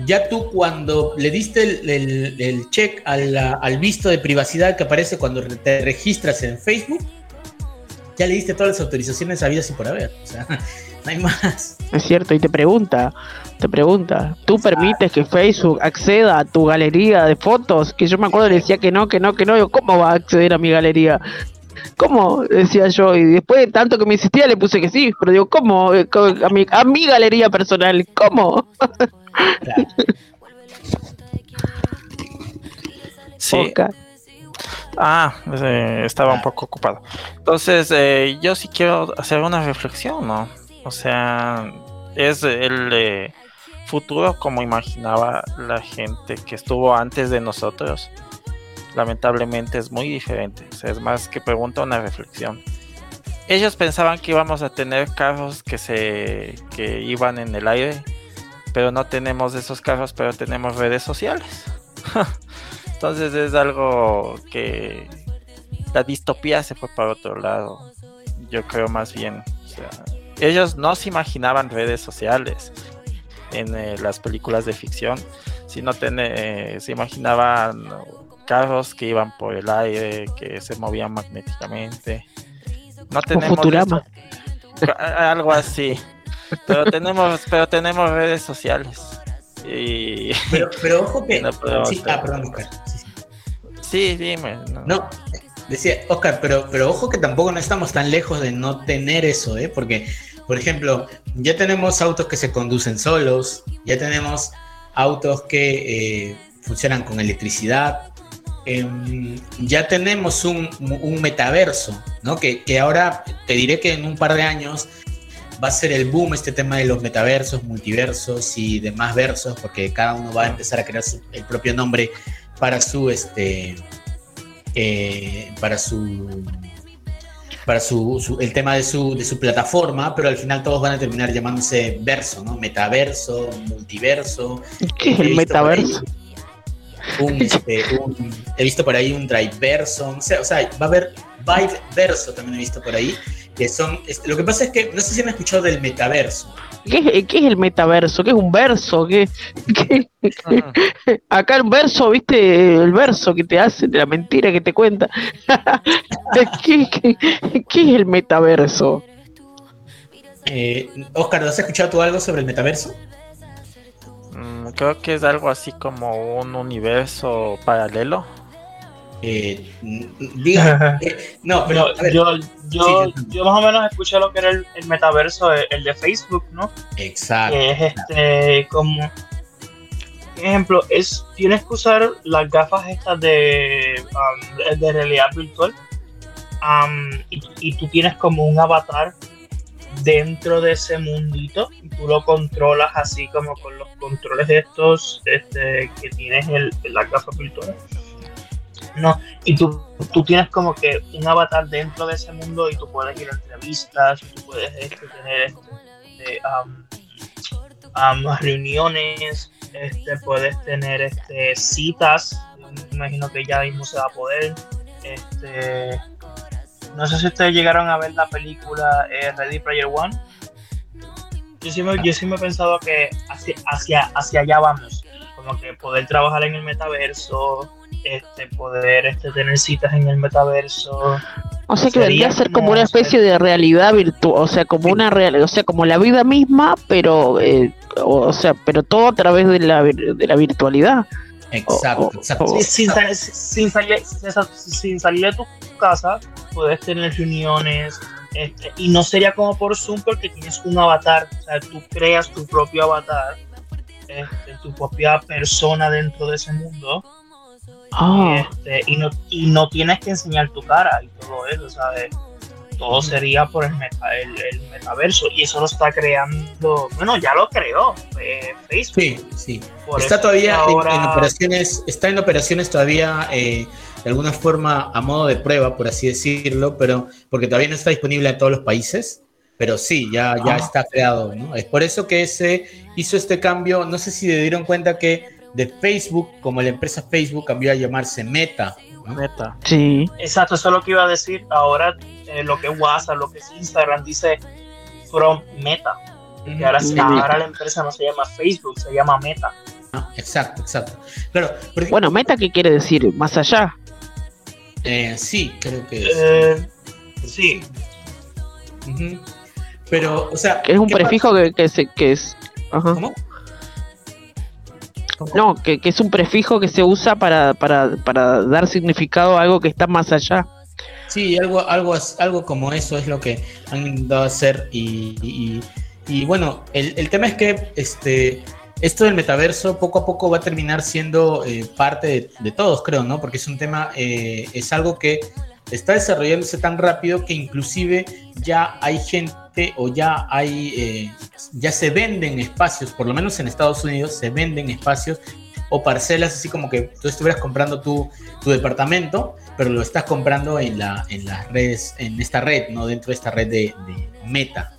ya tú cuando le diste el, check al visto de privacidad que aparece cuando te registras en Facebook, ya le diste todas las autorizaciones habidas y por haber. O sea, no hay más. Es cierto, y te pregunta, te pregunta, ¿tú permites que Facebook acceda a tu galería de fotos? Que yo me acuerdo le decía que no, que no, que no, ¿cómo va a acceder a mi galería? ¿Cómo? Decía yo, y después de tanto que me insistía le puse que sí, pero digo, ¿cómo? Eh, a mi, a mi galería personal, ¿cómo? Sí. Ah, eh, estaba un poco ocupado. Entonces, eh, yo sí quiero hacer una reflexión, ¿no? O sea, es el futuro como imaginaba la gente que estuvo antes de nosotros lamentablemente es muy diferente. es más que pregunta una reflexión. Ellos pensaban que íbamos a tener carros que se que iban en el aire, pero no tenemos esos carros, pero tenemos redes sociales. Entonces es algo que la distopía se fue para otro lado. Yo creo más bien. Ellos no se imaginaban redes sociales en eh, las películas de ficción, sino eh, se imaginaban carros que iban por el aire, que se movían magnéticamente. No tenemos Futurama. algo así. Pero tenemos, pero tenemos redes sociales. Y... Pero, ojo que. sí, ah, perdón, Oscar. Sí, dime. No. decía Oscar, pero, pero ojo que tampoco no estamos tan lejos de no tener eso, ¿eh? Porque, por ejemplo, ya tenemos autos que se conducen solos, ya tenemos autos que eh, funcionan con electricidad, Em, ya tenemos un, metaverso, ¿no? Que, ahora te diré que en un par de años va a ser el boom este tema de los metaversos, multiversos y demás versos, porque cada uno va a empezar a crear el propio nombre para su, este, eh, para su, para su, el tema de su, de su plataforma, pero al final todos van a terminar llamándose verso, ¿no? Metaverso, multiverso. ¿Qué es el metaverso? Este, he visto por ahí un drive verso, o sea, va a haber vibe verso también he visto por ahí, que son, lo que pasa es que, no sé si han escuchado del metaverso. ¿Qué, es el metaverso? ¿Qué es un verso? ¿Qué, Acá el verso, viste, el verso que te hace de la mentira que te cuenta. ¿Qué, es el metaverso? Eh, Oscar, ¿has escuchado tú algo sobre el metaverso? creo que es algo así como un universo paralelo. Eh, diga, eh, no, pero yo, yo, yo, más o menos escuché lo que era el, metaverso, el, de Facebook, ¿no? Exacto. es este, como, ejemplo, es, tienes que usar las gafas estas de, um, de realidad virtual um, y, y, tú tienes como un avatar dentro de ese mundito y tú lo controlas así como con los controles de estos este, que tienes en, la gafa virtual. No, y tú, tú tienes como que un avatar dentro de ese mundo y tú puedes ir a entrevistas, tú puedes este, tener este, um, reuniones, este, puedes tener este, citas, me imagino que ya mismo se va a poder. Este, no sé si ustedes llegaron a ver la película eh, Ready Player One. Yo sí, me, yo sí he pensado que hacia, hacia, hacia allá vamos. Como que poder trabajar en el metaverso, este, poder este, tener citas en el metaverso. O sea que vendría a ser como una especie de realidad virtual, o sea, como una realidad, o sea, como la vida misma, pero, eh, o, sea, pero todo a través de la, de la virtualidad. Exacto, exacto. sin, sin, salir, sin, salir de tu casa, puedes tener reuniones, este, y no sería como por Zoom porque tienes un avatar, o sea, tú creas tu propio avatar, este, tu propia persona dentro de ese mundo Ah. Este, y, no, y no tienes que enseñar tu cara y todo eso, ¿sabes? Todo sería por el, el, metaverso y eso lo está creando, bueno, ya lo creó eh, Facebook. Sí, sí. está todavía en, operaciones, está en operaciones todavía eh, de alguna forma a modo de prueba, por así decirlo, pero porque todavía no está disponible en todos los países pero sí, ya, ya ah. está creado, ¿no? Es por eso que se hizo este cambio, no sé si se dieron cuenta que de Facebook, como la empresa Facebook cambió a llamarse Meta. Meta. Sí. Exacto, eso es lo que iba a decir. Ahora eh, lo que es WhatsApp, lo que es Instagram, dice From Meta. Y ahora, ahora la empresa no se llama Facebook, se llama Meta. Ah, exacto, exacto. Pero, bueno, Meta, ¿qué quiere decir? ¿Más allá? Eh, sí, creo que eh, sí. Pero, o sea. Es un prefijo que, que, que es. ¿Cómo? No, que, es un prefijo que se usa para, para, para, dar significado a algo que está más allá. Sí, algo, algo, algo como eso es lo que han intentado hacer y, y, bueno, el, el, tema es que este, esto del metaverso poco a poco va a terminar siendo eh, parte de, todos, creo, ¿no? Porque es un tema, eh, es algo que está desarrollándose tan rápido que inclusive ya hay gente o ya hay, eh, ya se venden espacios, por lo menos en Estados Unidos se venden espacios o parcelas, así como que tú estuvieras comprando tu, tu departamento, pero lo estás comprando en, la, en las redes, en esta red, ¿no? Dentro de esta red de, Meta,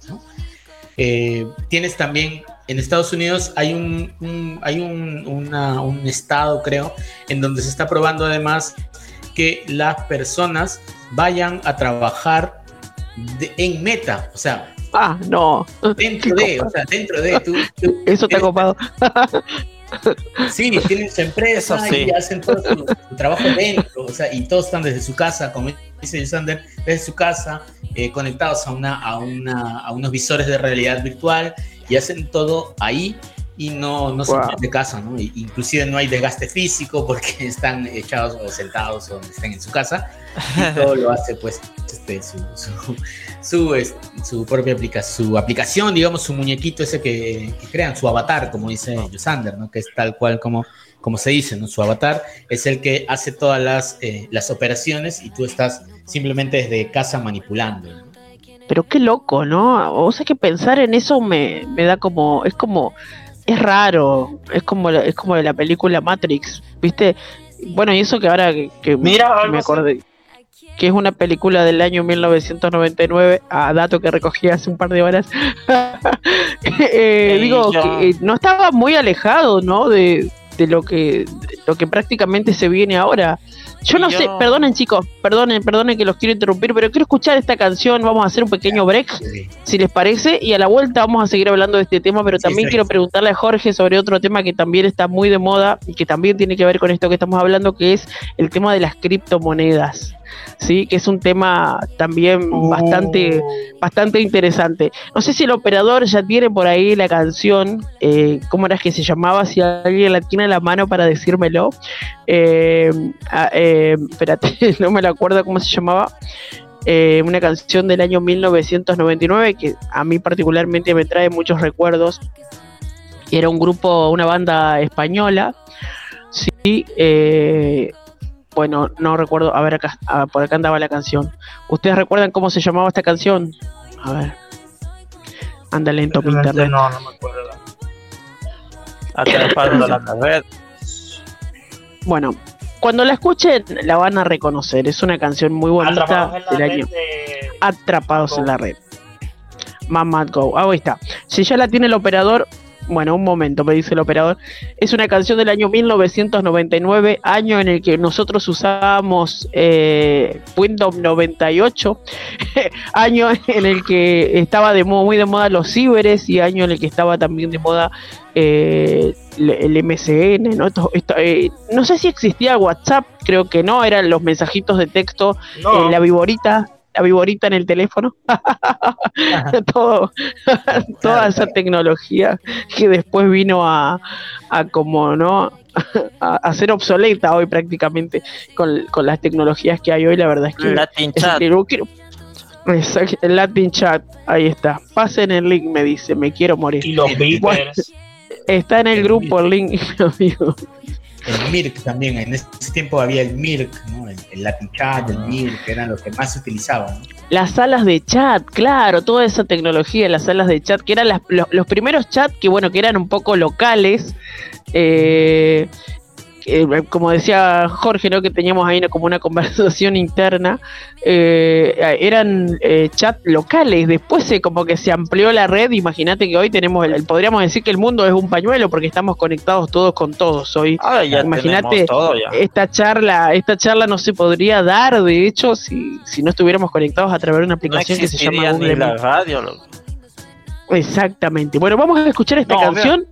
eh, tienes también en Estados Unidos hay un, hay un, un, estado, creo, en donde se está probando además que las personas vayan a trabajar en meta, o sea, ah, no, dentro de, o sea, dentro de, tú, eso está copado. Sí, tienen su empresa y hacen todo su, trabajo dentro, o sea, y todos están desde su casa, como dice Sander, desde su casa, eh, conectados a, una, a, una, a unos visores de realidad virtual y hacen todo ahí y no, no se de casa, ¿no? Inclusive no hay desgaste físico porque están echados o sentados o están en su casa y todo lo hace pues este, su, su, su, propia aplicación, su aplicación, digamos, su muñequito ese que, crean, su avatar, como dice Yosander, ¿no? Que es tal cual como, como se dice, ¿no? Su avatar es el que hace todas las, eh, las operaciones y tú estás simplemente desde casa manipulando, Pero qué loco, ¿no? O sea que pensar en eso me, me da como, es como es raro, es como es como de la película Matrix, ¿viste? Bueno, y eso que ahora que, Mira, me acordé que es una película del año 1999, a dato que recogí hace un par de horas. Eh, digo que no estaba muy alejado, ¿no? De, de lo que de lo que prácticamente se viene ahora. Yo no sé, perdonen chicos, perdonen, perdonen que los quiero interrumpir, pero quiero escuchar esta canción, vamos a hacer un pequeño break, si les parece, y a la vuelta vamos a seguir hablando de este tema, pero también quiero preguntarle a Jorge sobre otro tema que también está muy de moda y que también tiene que ver con esto que estamos hablando, que es el tema de las criptomonedas. ¿Sí? que es un tema también bastante, oh. bastante interesante. No sé si el operador ya tiene por ahí la canción, eh, ¿cómo era que se llamaba? Si alguien la tiene en la mano para decírmelo. Eh, ah, eh, espérate, no me la acuerdo cómo se llamaba. una canción del año 1999 que a mí particularmente me trae muchos recuerdos. Era un grupo, una banda española, sí, bueno, no recuerdo, a ver acá, por acá andaba la canción. ¿Ustedes recuerdan cómo se llamaba esta canción? A ver. Anda lento mi internet. No, no me acuerdo. Atrapando la red. Bueno, cuando la escuchen la van a reconocer. Es una canción muy bonita del año. Atrapados en la red. Mamá Go. Ahí está. Si ya la tiene el operador, bueno, un momento, me dice el operador. Es una canción del año 1999, año en el que nosotros usábamos eh, Windows 98, año en el que estaba de moda, muy de moda los ciberes y año en el que estaba también de moda eh, el MCN, ¿no? Eh, no sé si existía WhatsApp, creo que no, eran los mensajitos de texto, la viborita la viborita en el teléfono, todo, toda esa tecnología que después vino a, a como, ¿no? a, ser obsoleta hoy prácticamente con, las tecnologías que hay hoy, la verdad es que... Latin Chat. el Latin Chat, ahí está. Pasen el link, me dice, me quiero morir. Y los beepers. está en el, grupo el link, amigo. El Mirk también, en ese tiempo había el Mirk, el, Latin Chat, el Mirk, que eran los que más se utilizaban. Las salas de chat, claro, toda esa tecnología, las salas de chat, que eran los, los, primeros chats que, bueno, que eran un poco locales, eh, eh, como decía Jorge, ¿no? que teníamos ahí como una conversación interna, eh, eran eh, chat locales, después se, como que se amplió la red, imagínate que hoy tenemos, el, podríamos decir que el mundo es un pañuelo porque estamos conectados todos con todos hoy. Ah, imagínate, esta charla, esta charla no se podría dar, de hecho, si, si no estuviéramos conectados a través de una aplicación que se llama Google la radio. Exactamente. Bueno, vamos a escuchar esta canción.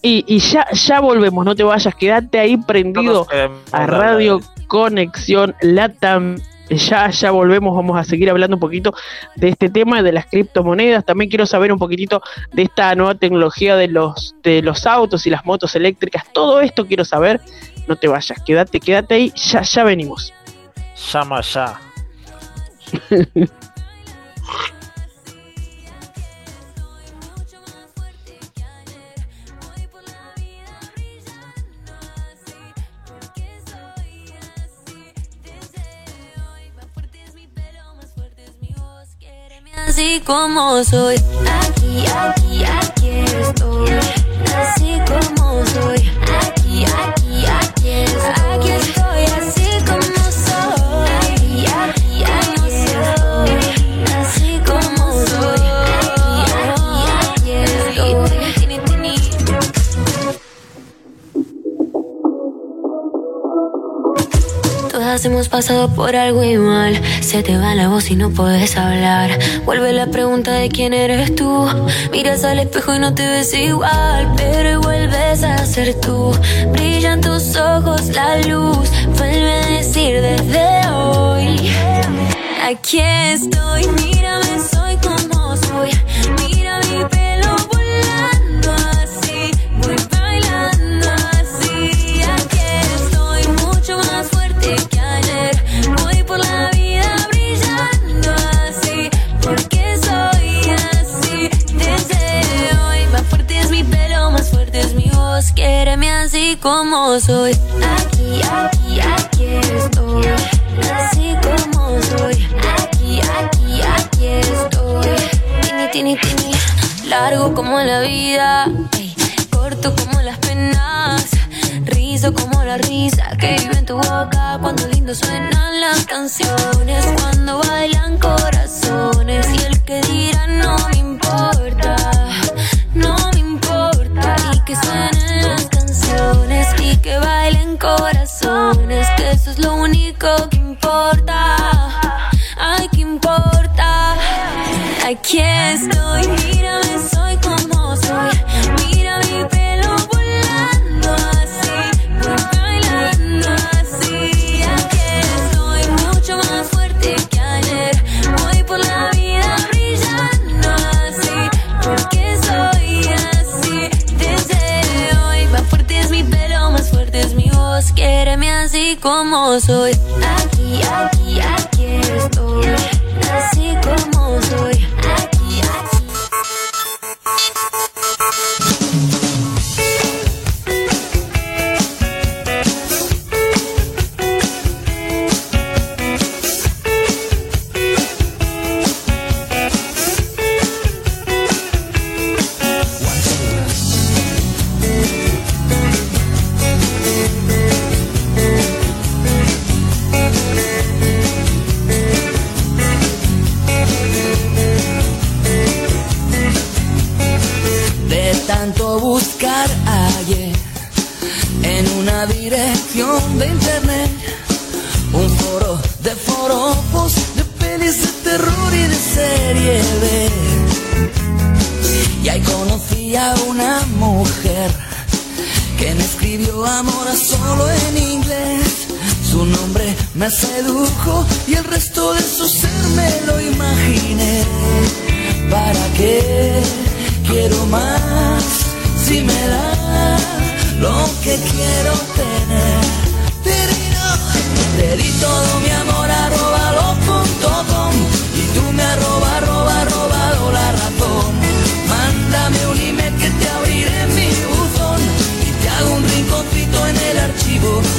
Y, ya, ya volvemos, no te vayas, quédate ahí prendido a Radio Conexión Latam. Ya, ya volvemos, vamos a seguir hablando un poquito de este tema de las criptomonedas. También quiero saber un poquitito de esta nueva tecnología de los, de los autos y las motos eléctricas. Todo esto quiero saber. No te vayas, quédate, quédate ahí, ya, ya venimos. Llama ya. así como soy. Aquí, aquí, aquí estoy. Así como soy. Aquí, aquí, aquí estoy. Aquí estoy así Hemos pasado por algo igual. Se te va la voz y no puedes hablar. Vuelve la pregunta de quién eres tú. Miras al espejo y no te ves igual. Pero vuelves a ser tú. Brillan tus ojos, la luz. Vuelve a decir desde hoy. Aquí estoy, mírame, soy como soy. Mira mi pelo como soy. Aquí, aquí, aquí estoy. Así como soy. Aquí, aquí, aquí estoy. Tini, tini, tini. Largo como la vida. corto como las penas. Rizo como la risa que vive en tu boca. Cuando lindo suenan las canciones. Cuando bailan corazones. Y el que dirá no me importa. Corazones, que eso es lo único que importa. Ay, que importa. Aquí estoy, soy.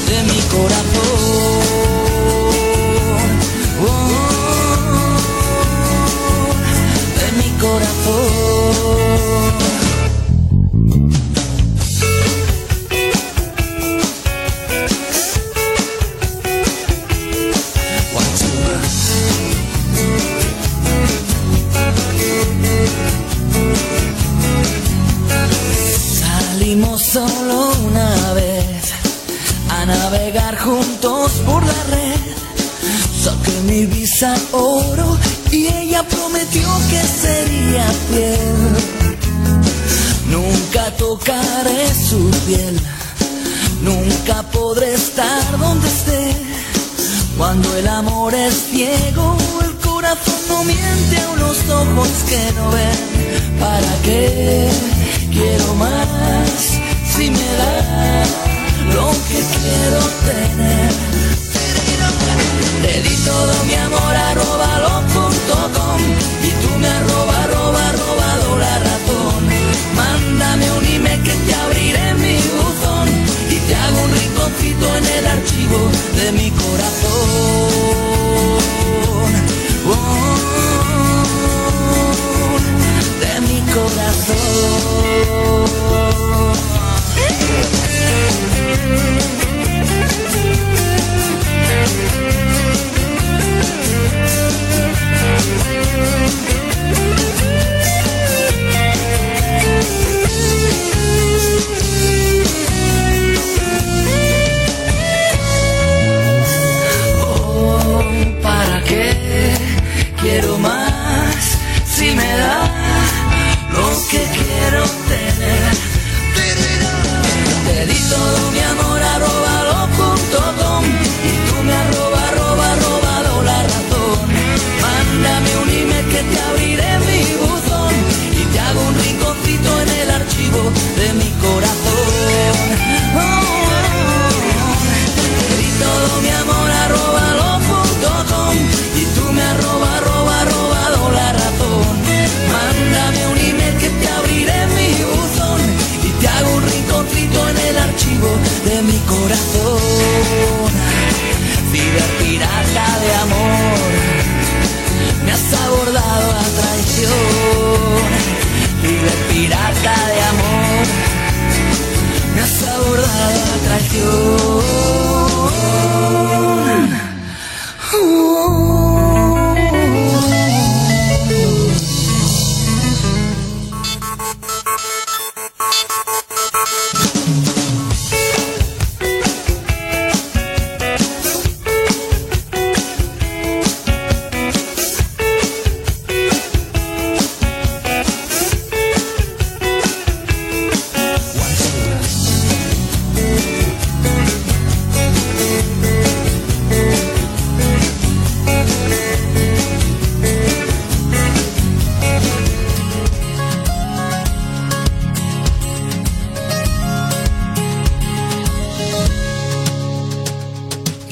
de mi corazón.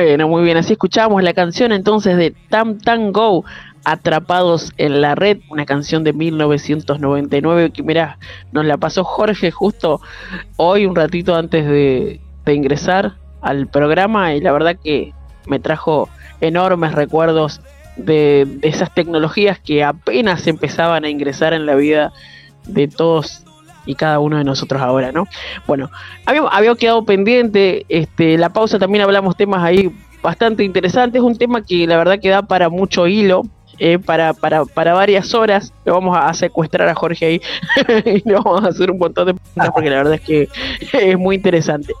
Bueno, muy bien, así escuchamos la canción entonces de Tam Tam Go, Atrapados en la Red, una canción de 1999 que mira, nos la pasó Jorge justo hoy un ratito antes de, ingresar al programa y la verdad que me trajo enormes recuerdos de, de, esas tecnologías que apenas empezaban a ingresar en la vida de todos y cada uno de nosotros ahora, ¿no? Bueno, habíamos, había quedado pendiente, este, la pausa también hablamos temas ahí bastante interesantes, un tema que la verdad que da para mucho hilo, eh, para, para, para varias horas. Lo vamos a secuestrar a Jorge ahí y le vamos a hacer un montón de preguntas porque la verdad es que es muy interesante.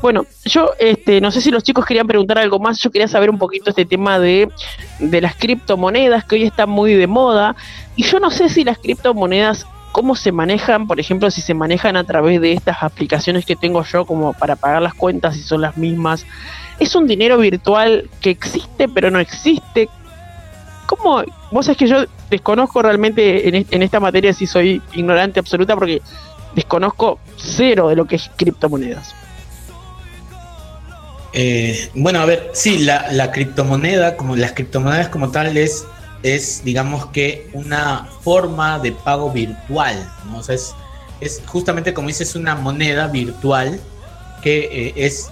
Bueno, yo este, no sé si los chicos querían preguntar algo más. Yo quería saber un poquito este tema de, de las criptomonedas que hoy están muy de moda. Y yo no sé si las criptomonedas cómo se manejan, por ejemplo, si se manejan a través de estas aplicaciones que tengo yo como para pagar las cuentas, si son las mismas. Es un dinero virtual que existe pero no existe. ¿Cómo? Vos sabés que yo desconozco realmente en, en esta materia si soy ignorante absoluta porque desconozco cero de lo que es criptomonedas. Eh, bueno, a ver, sí, la, la, criptomoneda, como las criptomonedas como tal, es es, digamos que, una forma de pago virtual, ¿no? O sea, es, es justamente como dices, una moneda virtual que eh, es,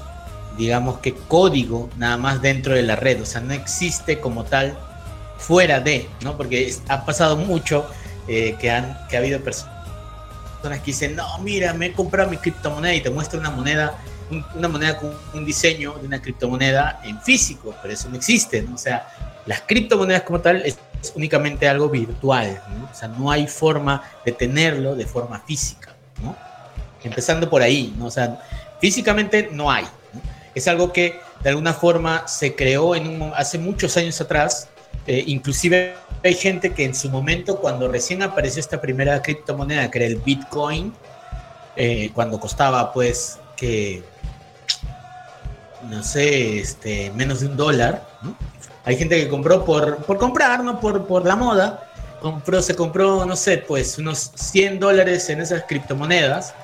digamos que, código nada más dentro de la red, o sea, no existe como tal fuera de, ¿no? Porque ha pasado mucho eh, que, han, que ha habido personas que dicen, no, mira, me he comprado mi criptomoneda y te muestra una moneda, una moneda con un diseño de una criptomoneda en físico, pero eso no existe, ¿no? O sea, las criptomonedas como tal es, únicamente algo virtual, o sea, no hay forma de tenerlo de forma física, ¿no? Empezando por ahí, ¿no? O sea, físicamente no hay. Es algo que de alguna forma se creó en hace muchos años atrás, eh, inclusive hay gente que en su momento, cuando recién apareció esta primera criptomoneda, que era el Bitcoin, eh, cuando costaba pues que, no sé, este, menos de un dólar, ¿no? Hay gente que compró por, por comprar, ¿no? Por, por la moda. Compró, se compró, no sé, pues unos 100 dólares en esas criptomonedas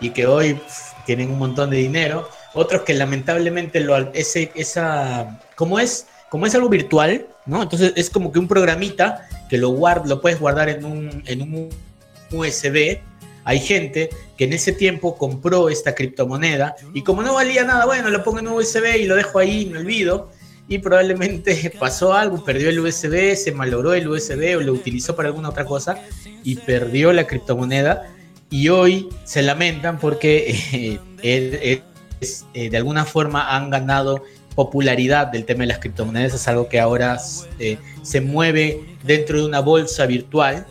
y que hoy tienen un montón de dinero. Otros que lamentablemente lo, ese, esa, como es, como es algo virtual, ¿no? Entonces es como que un programita que lo, guard, lo puedes guardar en un, en un USB. Hay gente que en ese tiempo compró esta criptomoneda y como no valía nada, bueno, lo pongo en un USB y lo dejo ahí y me olvido y probablemente pasó algo, perdió el USB, se malogró el USB o lo utilizó para alguna otra cosa y perdió la criptomoneda y hoy se lamentan porque eh, eh, de alguna forma han ganado popularidad del tema de las criptomonedas, es algo que ahora eh, se mueve dentro de una bolsa virtual,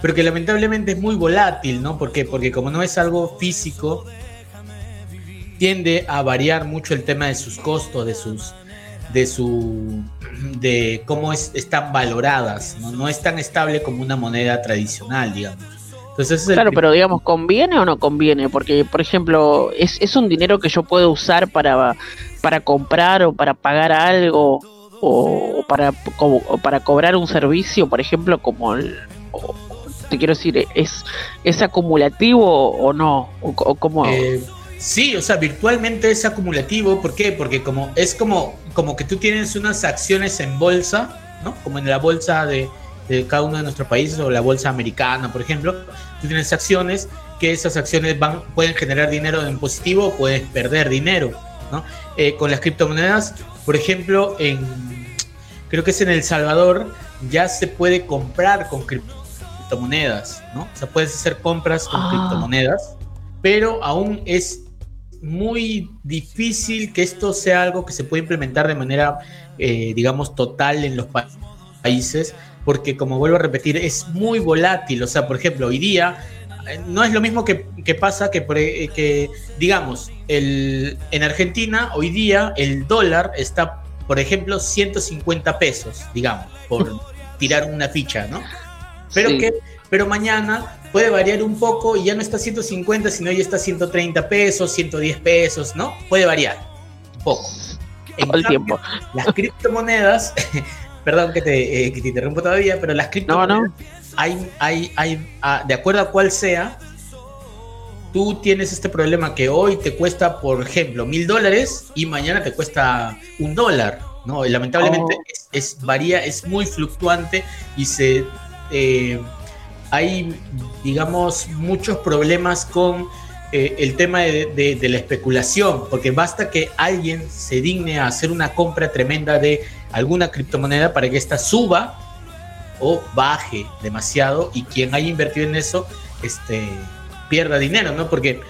pero que lamentablemente es muy volátil, ¿no? ¿Por? Porque como no es algo físico, tiende a variar mucho el tema de sus costos, de sus de su de cómo están valoradas, ¿no? no es tan estable como una moneda tradicional, digamos. Entonces, claro, pero digamos, ¿conviene o no conviene? Porque, por ejemplo, ¿es, es un dinero que yo puedo usar para, para comprar o para pagar algo o, para, para cobrar un servicio, por ejemplo, como el, te quiero decir, ¿es, es acumulativo o no? ¿O, cómo? Eh, Sí, o sea, virtualmente es acumulativo. ¿Por qué? Porque como es como, como que tú tienes unas acciones en bolsa, ¿no? Como en la bolsa de, cada uno de nuestros países o la bolsa americana, por ejemplo. Tú tienes acciones que esas acciones van, pueden generar dinero en positivo o puedes perder dinero, ¿no? Eh, con las criptomonedas, por ejemplo, en creo que es en El Salvador, ya se puede comprar con criptomonedas, ¿no? O sea, puedes hacer compras con ah. criptomonedas, pero aún es muy difícil que esto sea algo que se pueda implementar de manera, eh, digamos, total en los países, porque como vuelvo a repetir, es muy volátil. O sea, por ejemplo, hoy día eh, no es lo mismo que, pasa que, eh, que digamos, el, en Argentina hoy día el dólar está, por ejemplo, 150 pesos, digamos, por tirar una ficha, ¿no? Pero que pero mañana puede variar un poco y ya no está 150, sino ya está 130 pesos, 110 pesos, ¿no? Puede variar un poco. En Todo el tiempo. Las criptomonedas, perdón que te, eh, que te interrumpo todavía, pero las criptomonedas, Hay, hay, hay, ah, de acuerdo a cuál sea, tú tienes este problema que hoy te cuesta, por ejemplo, mil dólares y mañana te cuesta un dólar, ¿no? Y lamentablemente Oh. es, es- varía, es muy fluctuante y se eh, hay, digamos, muchos problemas con eh, el tema de, la especulación, porque basta que alguien se digne a hacer una compra tremenda de alguna criptomoneda para que ésta suba o baje demasiado y quien haya invertido en eso este, pierda dinero, ¿no? Porque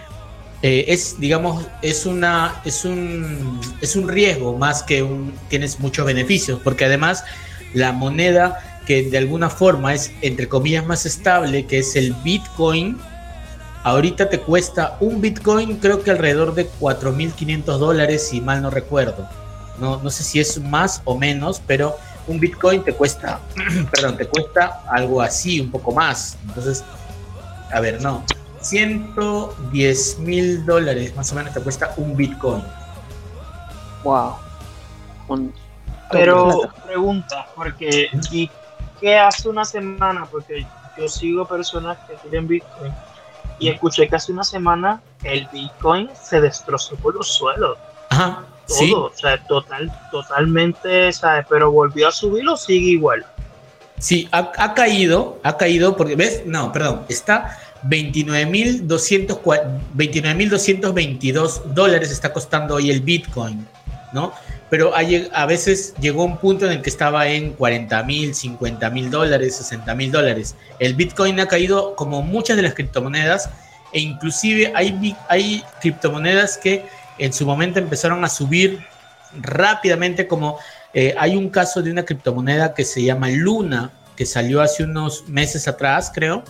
eh, es, digamos, es, una, es, un, es un riesgo más que un, tienes muchos beneficios, porque además la moneda que de alguna forma es, entre comillas, más estable, que es el Bitcoin, ahorita te cuesta un Bitcoin, creo que alrededor de 4.500 dólares, si mal no recuerdo. No, no sé si es más o menos, pero un Bitcoin te cuesta, perdón, te cuesta algo así, un poco más. Entonces, a ver, no. 110 mil dólares más o menos te cuesta un Bitcoin. Wow. Un- Pero pregunta, porque ¿y qué hace una semana? Porque yo sigo personas que tienen Bitcoin y escuché que hace una semana el Bitcoin se destrozó por los suelos. Ajá, Todo, sí. o sea, total, totalmente, ¿sabes? Pero volvió a subir o sigue igual. Sí, ha, ha caído, ha caído, porque, ¿ves? No, perdón, está 29.200 cua- 29.222 dólares está costando hoy el Bitcoin, ¿no? Pero a veces llegó un punto en el que estaba en 40.000, 50.000 dólares, 60.000 dólares. El Bitcoin ha caído como muchas de las criptomonedas e inclusive hay, hay criptomonedas que en su momento empezaron a subir rápidamente como eh, hay un caso de una criptomoneda que se llama Luna, que salió hace unos meses atrás, creo,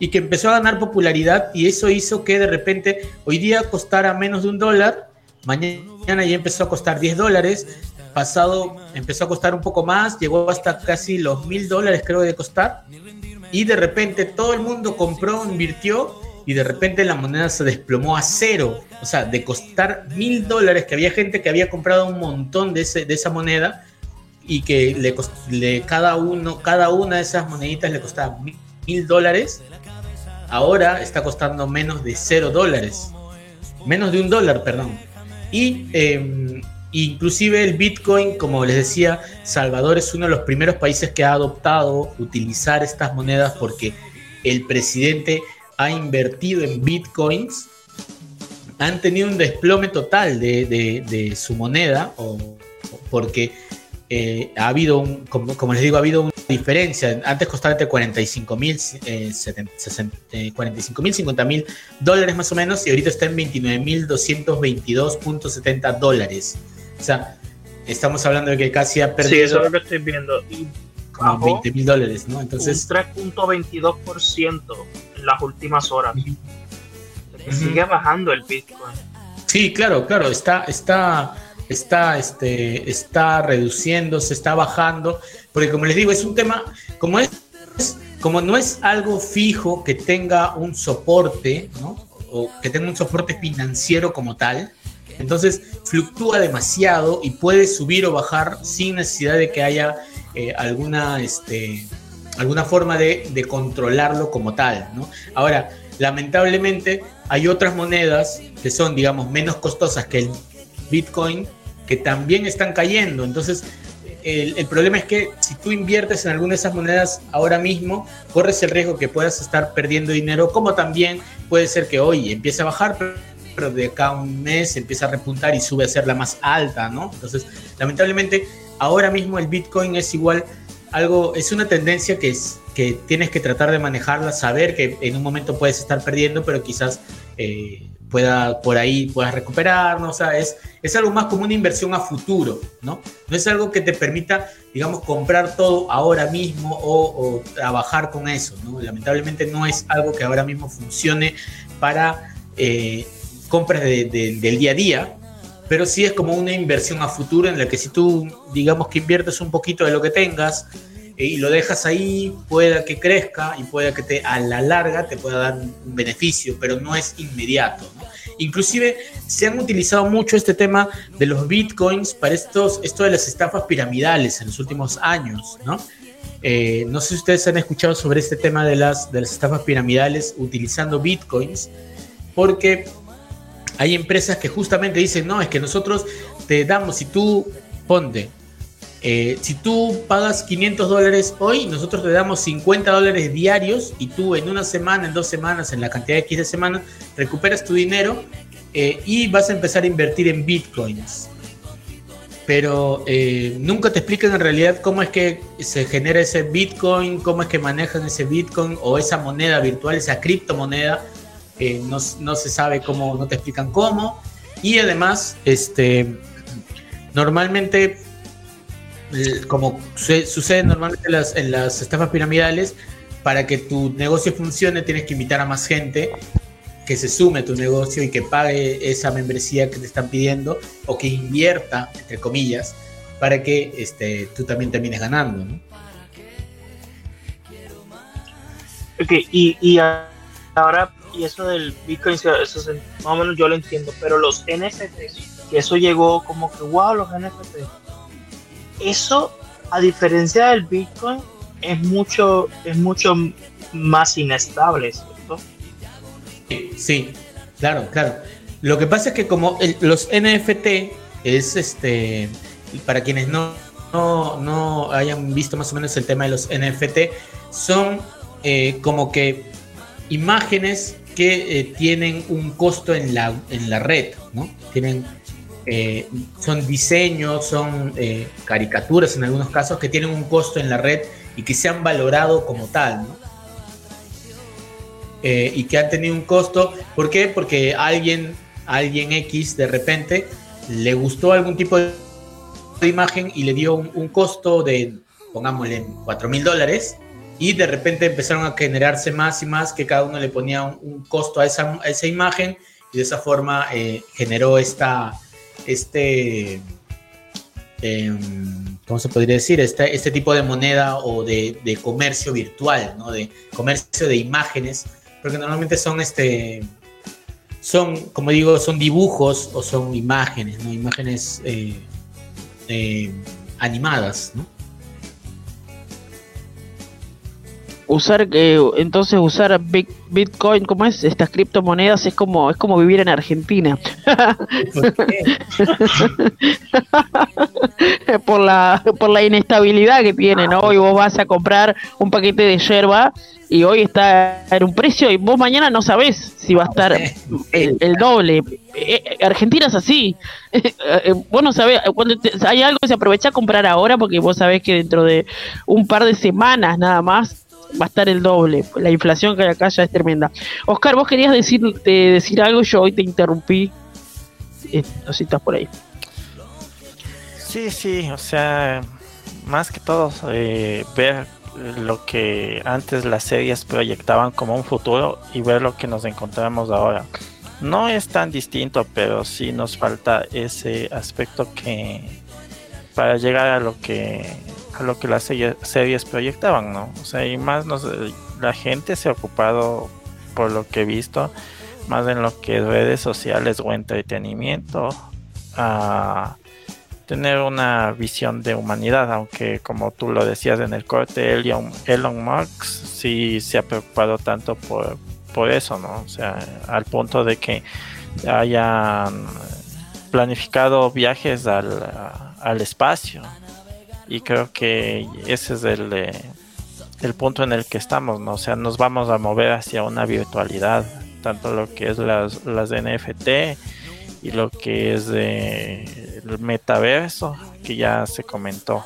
y que empezó a ganar popularidad y eso hizo que de repente hoy día costara menos de un dólar, mañana ya empezó a costar 10 dólares, pasado empezó a costar un poco más, llegó hasta casi los mil dólares creo de costar, y de repente todo el mundo compró, invirtió y de repente la moneda se desplomó a cero. O sea, de costar mil dólares, que había gente que había comprado un montón de, ese, de esa moneda y que le, cost- le- cada, uno, cada una de esas moneditas le costaba mil, dólares, ahora está costando menos de cero dólares. Menos de un dólar, perdón. Y eh, inclusive el Bitcoin, como les decía, Salvador es uno de los primeros países que ha adoptado utilizar estas monedas porque el presidente ha invertido en Bitcoins. Han tenido un desplome total de, su moneda o, porque eh, ha habido, un, como, les digo, ha habido una diferencia. Antes costaba entre 45 mil, eh, 45 mil, 50 mil dólares más o menos y ahorita está en 29 mil 222.70 dólares. O sea, estamos hablando de que casi ha Sí, perdido eso es lo que estoy viendo. Y como bajó 20 mil dólares, ¿no? Entonces, un 3.22% en las últimas horas. Sigue bajando el Bitcoin. Sí, claro, claro, está, está, está, este, está reduciendo, se está bajando, porque como les digo, es un tema, como es, como no es algo fijo que tenga un soporte, ¿no? O que tenga un soporte financiero como tal, entonces fluctúa demasiado y puede subir o bajar sin necesidad de que haya eh, alguna, este, alguna forma de, de controlarlo como tal, ¿no? Ahora, lamentablemente hay otras monedas que son, digamos, menos costosas que el Bitcoin que también están cayendo. Entonces, el, problema es que si tú inviertes en alguna de esas monedas ahora mismo, corres el riesgo que puedas estar perdiendo dinero, como también puede ser que hoy empiece a bajar, pero- de acá a un mes empieza a repuntar y sube a ser la más alta, ¿no? Entonces, lamentablemente, ahora mismo el Bitcoin es igual algo, es una tendencia que, que tienes que tratar de manejarla, saber que en un momento puedes estar perdiendo, pero quizás eh, pueda por ahí puedas recuperar, ¿no? O sea, es, algo más como una inversión a futuro, ¿no? No es algo que te permita, digamos, comprar todo ahora mismo o, trabajar con eso, ¿no? Lamentablemente no es algo que ahora mismo funcione para eh, compras de- de- del día a día, pero sí es como una inversión a futuro en la que si tú, digamos que inviertes un poquito de lo que tengas y lo dejas ahí, pueda que crezca y pueda que te, a la larga te pueda dar un beneficio, pero no es inmediato. ¿no? Inclusive se han utilizado mucho este tema de los bitcoins para estos, esto de las estafas piramidales en los últimos años, ¿no? Eh, no sé si ustedes han escuchado sobre este tema de las, de las estafas piramidales utilizando bitcoins porque hay empresas que justamente dicen, no, es que nosotros te damos, si tú, ponte, eh, si tú pagas 500 dólares hoy, nosotros te damos 50 dólares diarios y tú en una semana, en dos semanas, en la cantidad de X de semanas, recuperas tu dinero eh, y vas a empezar a invertir en bitcoins. Pero eh, nunca te explican en realidad cómo es que se genera ese bitcoin, cómo es que manejan ese bitcoin o esa moneda virtual, esa criptomoneda. no, no se sabe cómo, no te explican cómo. Y además, este, normalmente, como sucede normalmente en las, en las estafas piramidales, para que tu negocio funcione tienes que invitar a más gente que se sume a tu negocio y que pague esa membresía que te están pidiendo o que invierta, entre comillas, para que este, tú también termines ganando. ¿no? Ok, y, y ahora, y eso del Bitcoin, eso más o menos yo lo entiendo, pero los NFTs, que eso llegó como que, wow, los NFTs, eso, a diferencia del Bitcoin, es mucho, es mucho más inestable, ¿cierto? Sí, claro, claro. Lo que pasa es que como los NFT es este, para quienes no, no, no, hayan visto más o menos el tema de los NFT, son eh, como que imágenes que eh, tienen un costo en la, en la red, ¿no? Tienen, eh, son diseños, son caricaturas en algunos casos que tienen un costo en la red y que se han valorado como tal, ¿no? y que han tenido un costo. ¿Por qué? Porque alguien, alguien X de repente le gustó algún tipo de imagen y le dio un, un costo de, pongámosle, 4 mil dólares y de repente empezaron a generarse más y más que cada uno le ponía un, costo a esa, esa, imagen y de esa forma eh, generó esta, este, em, ¿cómo se podría decir? Este, este tipo de moneda o de, de, comercio virtual, ¿no? De comercio de imágenes, porque normalmente son este, son, como digo, son dibujos o son imágenes, ¿no? Imágenes eh, eh, animadas, ¿no? Usar eh, entonces usar Bitcoin como es estas criptomonedas es como es como vivir en Argentina. ¿Por, la por la inestabilidad que tienen ¿no? hoy vos vas a comprar un paquete de yerba y hoy está en un precio y vos mañana no sabés si va a estar el, doble. Eh, eh, Argentina es así. Vos no sabés cuando hay algo que se aprovecha a comprar ahora porque vos sabés que dentro de un par de semanas nada más va a estar el doble. La inflación que hay acá ya es tremenda. Oscar, vos querías decir, decir algo, yo hoy te interrumpí. Eh, no si estás por ahí. Sí, sí, o sea, más que todo eh, ver lo que antes las series proyectaban como un futuro y ver lo que nos encontramos ahora. No es tan distinto, pero sí nos falta ese aspecto que para llegar a lo que a lo que las series proyectaban, ¿no? O sea, y más nos, la gente se ha ocupado, por lo que he visto, más en lo que es redes sociales o entretenimiento, a tener una visión de humanidad, aunque como tú lo decías en el corte, Elon, Elon Musk sí se ha preocupado tanto por, por eso, ¿no? O sea, al punto de que hayan planificado viajes al, al espacio, y creo que ese es el, eh, el punto en el que estamos, ¿no? O sea, nos vamos a mover hacia una virtualidad, tanto lo que es las, las NFT y lo que es el metaverso, que ya se comentó.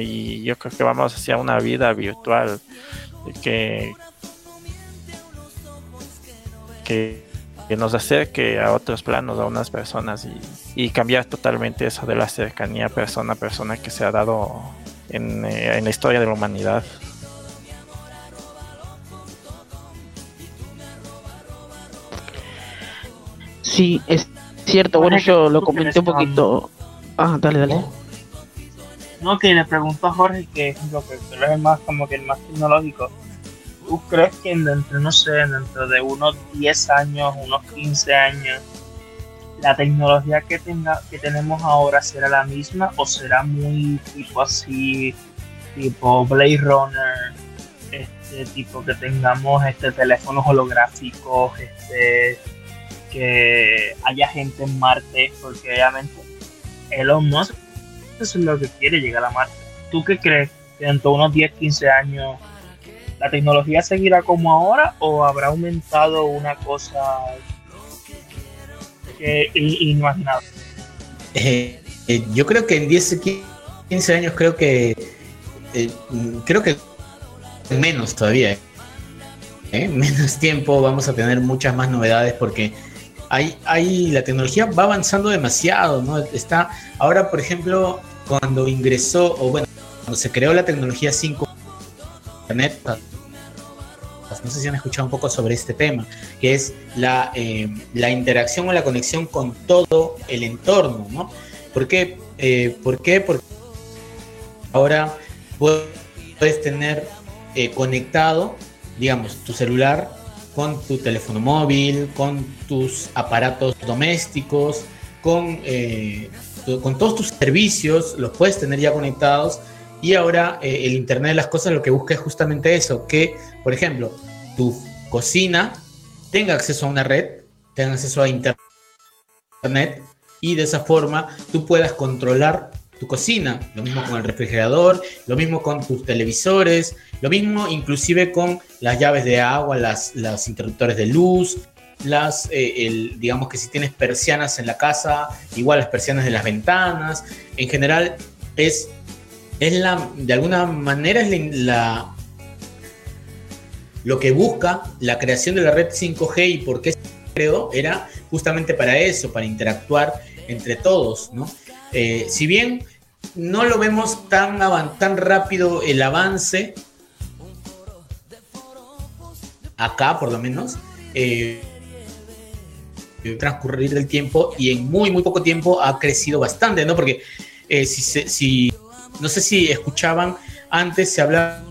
Y yo creo que vamos hacia una vida virtual que, que que nos acerque a otros planos, a unas personas y, cambiar totalmente eso de la cercanía persona a persona que se ha dado en, eh, en la historia de la humanidad. Sí, es cierto. Bueno, yo lo comenté un poquito. Ah, dale, dale. No, que le pregunto a Jorge, que es lo que es más como que el más tecnológico ¿Tú crees que dentro, no sé, dentro de unos 10 años, unos 15 años, la tecnología que, tenga, que tenemos ahora será la misma o será muy tipo así, tipo Blade Runner, este tipo que tengamos este teléfonos holográficos, este que haya gente en Marte, porque obviamente Elon Musk eso es lo que quiere llegar a Marte. ¿Tú qué crees? Que dentro de unos 10, 15 años la tecnología seguirá como ahora o habrá aumentado una cosa que inimaginable? Eh, eh, yo creo que en 10, 15 años creo que eh, creo que menos todavía. Menos tiempo vamos a tener muchas más novedades porque hay, la tecnología va avanzando demasiado, ¿no? Está, ahora, por ejemplo, cuando ingresó, o bueno, cuando se creó la tecnología 5 Internet, no sé si han escuchado un poco sobre este tema, que es la, eh, la interacción o la conexión con todo el entorno, ¿no? ¿Por qué? Eh, ¿Por qué? Porque ahora puedes tener eh, conectado, digamos, tu celular con tu teléfono móvil, con tus aparatos domésticos, con, con todos tus servicios, los puedes tener ya conectados. Y ahora eh, el Internet de las Cosas lo que busca es justamente eso, que, por ejemplo, tu cocina tenga acceso a una red, tenga acceso a Internet y de esa forma tú puedas controlar tu cocina, lo mismo con el refrigerador, lo mismo con tus televisores, lo mismo inclusive con las llaves de agua, las, los interruptores de luz, las, eh, digamos que si tienes persianas en la casa, igual las persianas de las ventanas, en general es, es la, de alguna manera es la, lo que busca la creación de la red 5G y por qué se creó era justamente para eso, para interactuar entre todos, ¿no? Eh, si bien no lo vemos tan, tan rápido el avance, acá por lo menos, eh, transcurrir del tiempo y en muy, muy poco tiempo ha crecido bastante, ¿no? Porque eh, si, si, no sé si escuchaban, antes se hablaba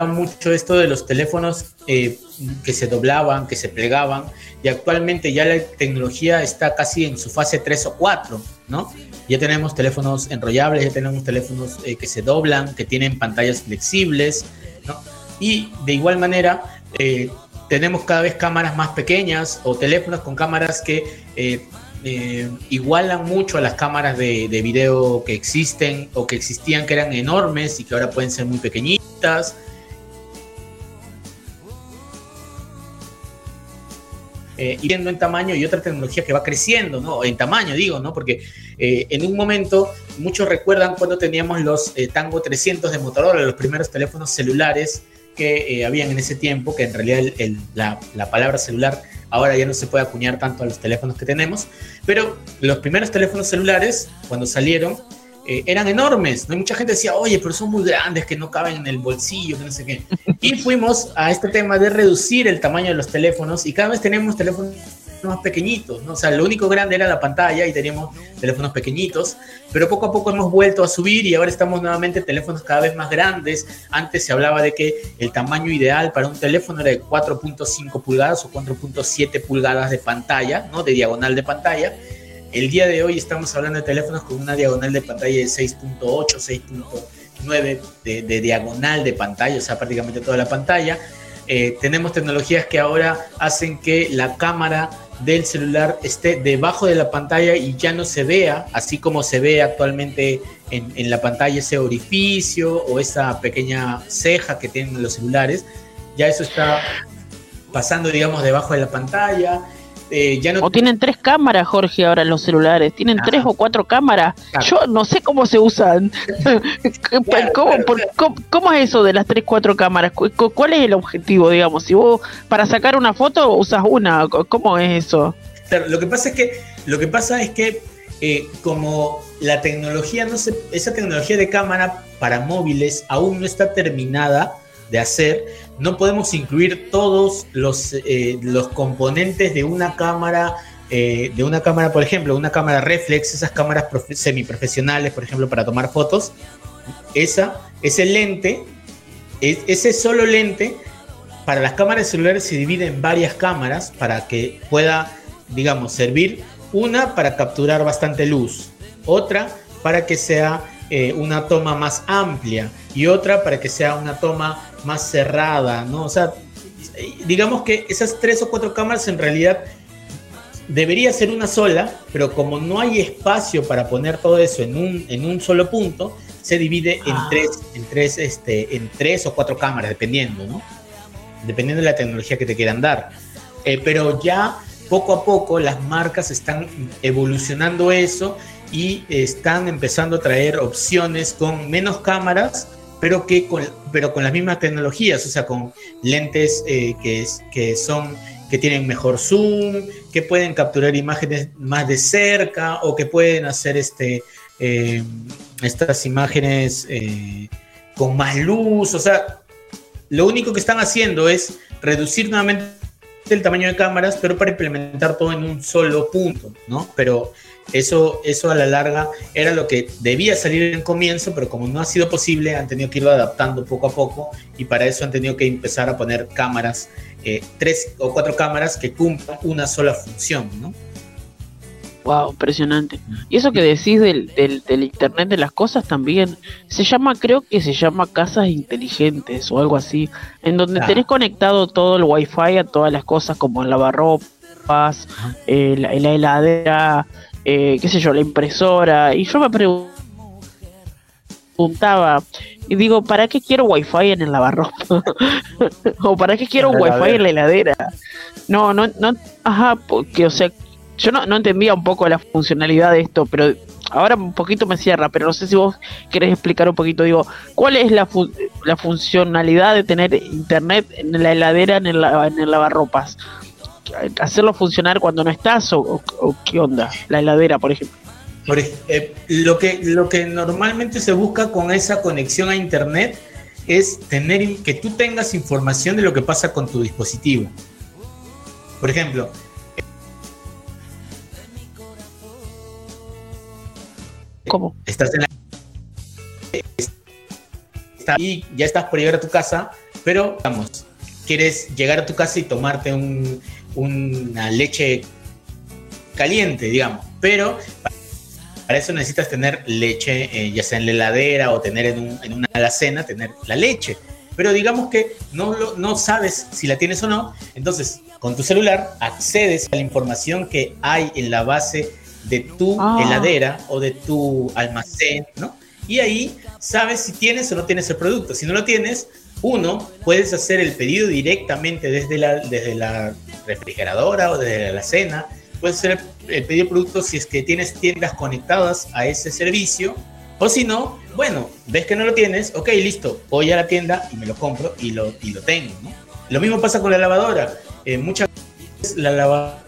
mucho esto de los teléfonos eh, que se doblaban, que se plegaban, y actualmente ya la tecnología está casi en su fase 3 o 4, ¿no? Ya tenemos teléfonos enrollables, ya tenemos teléfonos eh, que se doblan, que tienen pantallas flexibles, ¿no? Y de igual manera, eh, tenemos cada vez cámaras más pequeñas o teléfonos con cámaras que igualan mucho a las cámaras de, de video que existen o que existían, que eran enormes y que ahora pueden ser muy pequeñitas. eh, yendo en tamaño y otra tecnología que va creciendo, ¿no? En tamaño, digo, ¿no? Porque eh, en un momento, muchos recuerdan cuando teníamos los eh, Tango 300 de Motorola, los primeros teléfonos celulares que eh, habían en ese tiempo, que en realidad el, la, la, palabra celular ahora ya no se puede acuñar tanto a los teléfonos que tenemos, pero los primeros teléfonos celulares, cuando salieron, eh, eran enormes. ¿no? Mucha gente decía, oye, pero son muy grandes, que no caben en el bolsillo, que no sé qué. Y fuimos a este tema de reducir el tamaño de los teléfonos y cada vez tenemos teléfonos más pequeñitos, ¿no? O sea, lo único grande era la pantalla y teníamos teléfonos pequeñitos, pero poco a poco hemos vuelto a subir y ahora estamos nuevamente en teléfonos cada vez más grandes. Antes se hablaba de que el tamaño ideal para un teléfono era de 4.5 pulgadas o 4.7 pulgadas de pantalla, ¿no? De diagonal de pantalla el día de hoy estamos hablando de teléfonos con una diagonal de pantalla de 6.8, 6.9 de, diagonal de pantalla, o sea, prácticamente toda la pantalla. Eh, tenemos tecnologías que ahora hacen que la cámara del celular esté debajo de la pantalla y ya no se vea, así como se ve actualmente en, en la pantalla ese orificio o esa pequeña ceja que tienen los celulares. Ya eso está pasando, digamos, debajo de la pantalla. Eh, ya no... O tienen tres cámaras, Jorge, ahora en los celulares. Tienen tres o cuatro cámaras. Yo no sé cómo se usan. ¿Cómo, es eso de las tres, cuatro cámaras? ¿Cuál es el objetivo, digamos? Si vos para sacar una foto usas una, ¿cómo es eso? lo que pasa es que, lo que, pasa es que eh, como la tecnología, no se, esa tecnología de cámara para móviles aún no está terminada de hacer, no podemos incluir todos los, eh, los componentes de una cámara, eh, de una cámara, por ejemplo, una cámara reflex, esas cámaras semiprofesionales, por ejemplo, para tomar fotos. Esa, ese lente, ese solo lente, para las cámaras celulares se divide en varias cámaras para que pueda, digamos, servir una para capturar bastante luz, otra para que sea eh, una toma más amplia y otra para que sea una toma más cerrada, ¿no? O sea, digamos que esas tres o cuatro cámaras en realidad debería ser una sola, pero como no hay espacio para poner todo eso en un, en un solo punto, se divide en Ah. tres, en tres, este, en tres o cuatro cámaras, dependiendo, ¿no? Dependiendo de la tecnología que te quieran dar. Eh, pero ya poco a poco las marcas están evolucionando eso y están empezando a traer opciones con menos cámaras, pero que con, pero con las mismas tecnologías, o sea, con lentes eh, que, que son que tienen mejor zoom, que pueden capturar imágenes más de cerca o que pueden hacer este, eh, estas imágenes eh, con más luz. O sea, lo único que están haciendo es reducir nuevamente el tamaño de cámaras, pero para implementar todo en un solo punto, ¿no? Pero eso, eso a la larga era lo que debía salir en comienzo, pero como no ha sido posible, han tenido que irlo adaptando poco a poco y para eso han tenido que empezar a poner cámaras, eh, tres o cuatro cámaras que cumplan una sola función, ¿no? Wow, impresionante. Y eso que decís del, del, del Internet de las cosas también, se llama, creo que se llama casas inteligentes o algo así, en donde Ah. tenés conectado todo el wifi a todas las cosas como el lavarropas, eh, la, la heladera, eh, qué sé yo, la impresora. Y yo me pregun- preguntaba, y digo, ¿para qué quiero wifi en el lavarropa? ¿O para qué quiero wifi en la heladera? No, no, no, ajá, porque, o sea, yo no, entendía un poco la funcionalidad de esto, pero ahora un poquito me cierra, pero no sé si vos querés explicar un poquito, digo, ¿cuál es la, la funcionalidad de tener internet en la heladera, en el, en el lavarropas? ¿Hacerlo funcionar cuando no estás o, qué onda? La heladera, por ejemplo. Eh, lo, que, lo que normalmente se busca con esa conexión a Internet es tener que tú tengas información de lo que pasa con tu dispositivo. Por ejemplo, ¿Cómo? estás en la está ahí, ya estás por llegar a tu casa, pero vamos, quieres llegar a tu casa y tomarte un- una leche caliente, digamos, pero para eso necesitas tener leche, eh, ya sea en la heladera o tener en, un- en una alacena, tener la leche. Pero digamos que no, no sabes si la tienes o no, entonces con tu celular accedes a la información que hay en la base de tu Ah. heladera o de tu almacén, ¿no? Y ahí sabes si tienes o no tienes el producto. Si no lo tienes, uno, puedes hacer el pedido directamente desde la, desde la refrigeradora o desde la alacena. Puedes hacer el pedido de producto si es que tienes tiendas conectadas a ese servicio. O si no, bueno, ves que no lo tienes, ok, listo, voy a la tienda y me lo compro y lo, y lo tengo. ¿no? Lo mismo pasa con la lavadora. Eh, muchas veces la lavadora,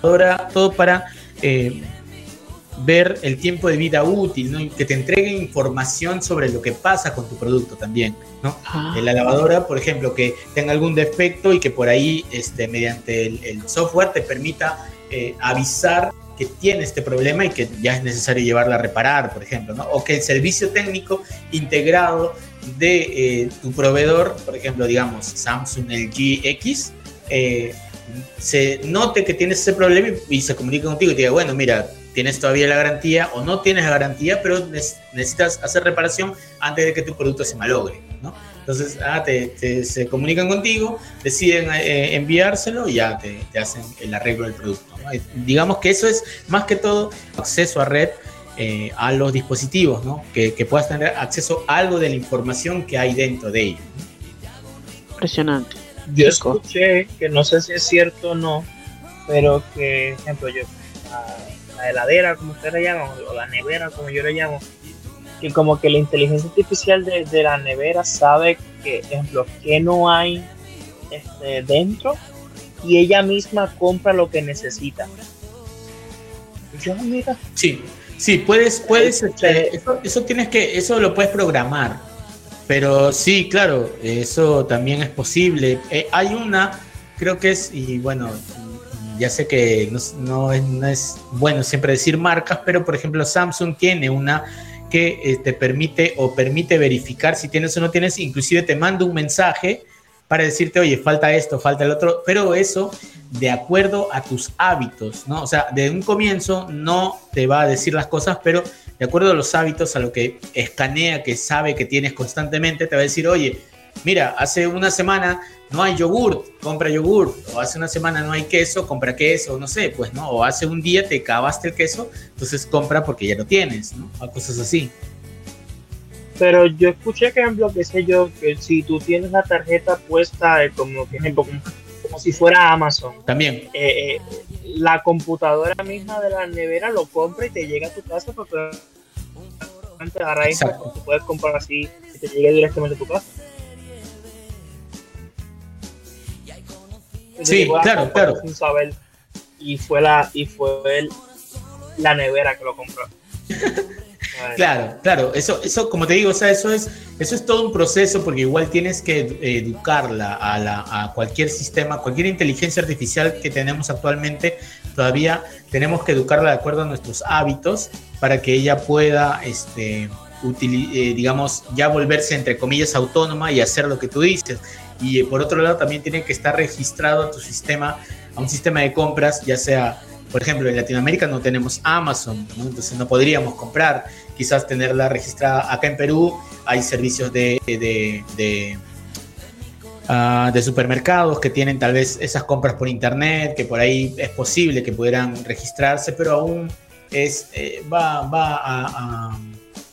todo para eh, ver el tiempo de vida útil, ¿no? Que te entregue información sobre lo que pasa con tu producto también, ¿no? Ah, la lavadora, por ejemplo, que tenga algún defecto y que por ahí, este, mediante el, el software, te permita eh, avisar que tiene este problema y que ya es necesario llevarla a reparar, por ejemplo, ¿no? O que el servicio técnico integrado de eh, tu proveedor, por ejemplo, digamos, Samsung LG X, eh, se note que tienes ese problema y, se comunique contigo y te diga, bueno, mira, tienes todavía la garantía o no tienes la garantía, pero ne- necesitas hacer reparación antes de que tu producto se malogre, ¿no? Entonces, ah, te, te- se comunican contigo, deciden eh, enviárselo y ya te, hacen el arreglo del producto. Digamos que eso es más que todo acceso a red eh, a los dispositivos, ¿no? Que, que puedas tener acceso a algo de la información que hay dentro de ellos. impresionante. Yo Chico. escuché, que no sé si es cierto o no, pero que, ejemplo, yo, la, la heladera, como ustedes le llaman, o la nevera, como yo le llamo, que como que la inteligencia artificial de, de la nevera sabe que, ejemplo, que no hay este, dentro y ella misma compra lo que necesita. Yo, mira, Sí, sí, puedes, puedes, este, eso, eso tienes que, eso lo puedes programar. Pero sí, claro, eso también es posible. Eh, hay una, creo que es, y bueno, ya sé que no, es bueno siempre decir marcas, pero por ejemplo Samsung tiene una que eh, te permite o permite verificar si tienes o no tienes, inclusive te manda un mensaje para decirte, oye, falta esto, falta el otro, pero eso de acuerdo a tus hábitos, ¿no? O sea, de un comienzo no te va a decir las cosas, pero de acuerdo a los hábitos, a lo que escanea, que sabe que tienes constantemente, te va a decir, oye, mira, hace una semana no hay yogur, compra yogur, o hace una semana no hay queso, compra queso, no sé, pues no, o hace un día te acabaste el queso, entonces compra porque ya lo tienes, ¿no? O cosas así. Pero yo escuché que, ejemplo, qué sé yo, que si tú tienes la tarjeta puesta, como, ejemplo, como, si fuera Amazon. También. Eh, eh, la computadora misma de la nevera lo compra y te llega a tu casa porque a raíz tú puedes comprar así y te llegue directamente a tu casa. Sí, claro, claro. Sin saber. Y fue la, y fue la nevera que lo compró. Claro, claro, eso, eso, como te digo, o sea, eso es, eso es todo un proceso porque igual tienes que educarla a, cualquier sistema, cualquier inteligencia artificial que tenemos actualmente, todavía tenemos que educarla de acuerdo a nuestros hábitos para que ella pueda, este, eh, digamos, ya volverse entre comillas autónoma y hacer lo que tú dices. Y eh, por otro lado también tiene que estar registrado a tu sistema, a un sistema de compras, ya sea por ejemplo, en Latinoamérica no tenemos Amazon, entonces no podríamos comprar, quizás tenerla registrada acá en Perú, hay servicios de, de, ah, de, supermercados que tienen tal vez esas compras por internet, que por ahí es posible que pudieran registrarse, pero aún es, eh, va, va a,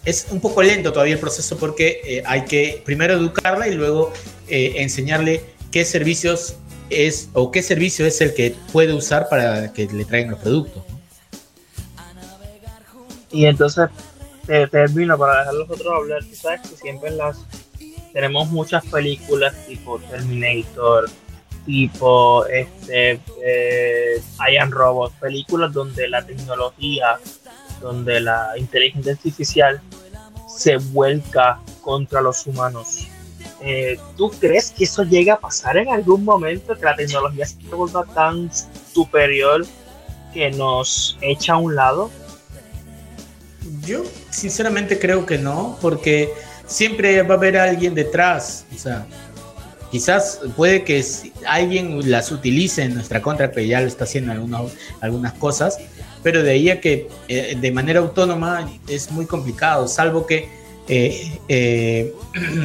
es un poco lento todavía el proceso porque eh, hay que primero educarla y luego eh, enseñarle qué servicios es o qué servicio es el que puede usar para que le traigan los productos. Y entonces te termino para dejar los otros hablar. Tú sabes que siempre las tenemos muchas películas tipo Terminator, tipo este eh, Robot, películas donde la tecnología, donde la inteligencia artificial se vuelca contra los humanos. Eh, ¿tú crees que eso llega a pasar en algún momento, que la tecnología se vuelva tan superior que nos echa a un lado? Yo sinceramente creo que no, porque siempre va a haber alguien detrás, o sea, quizás puede que alguien las utilice en nuestra contra, que ya lo está haciendo en algunas cosas, pero de ahí a que eh, de manera autónoma es muy complicado, salvo que eh, eh,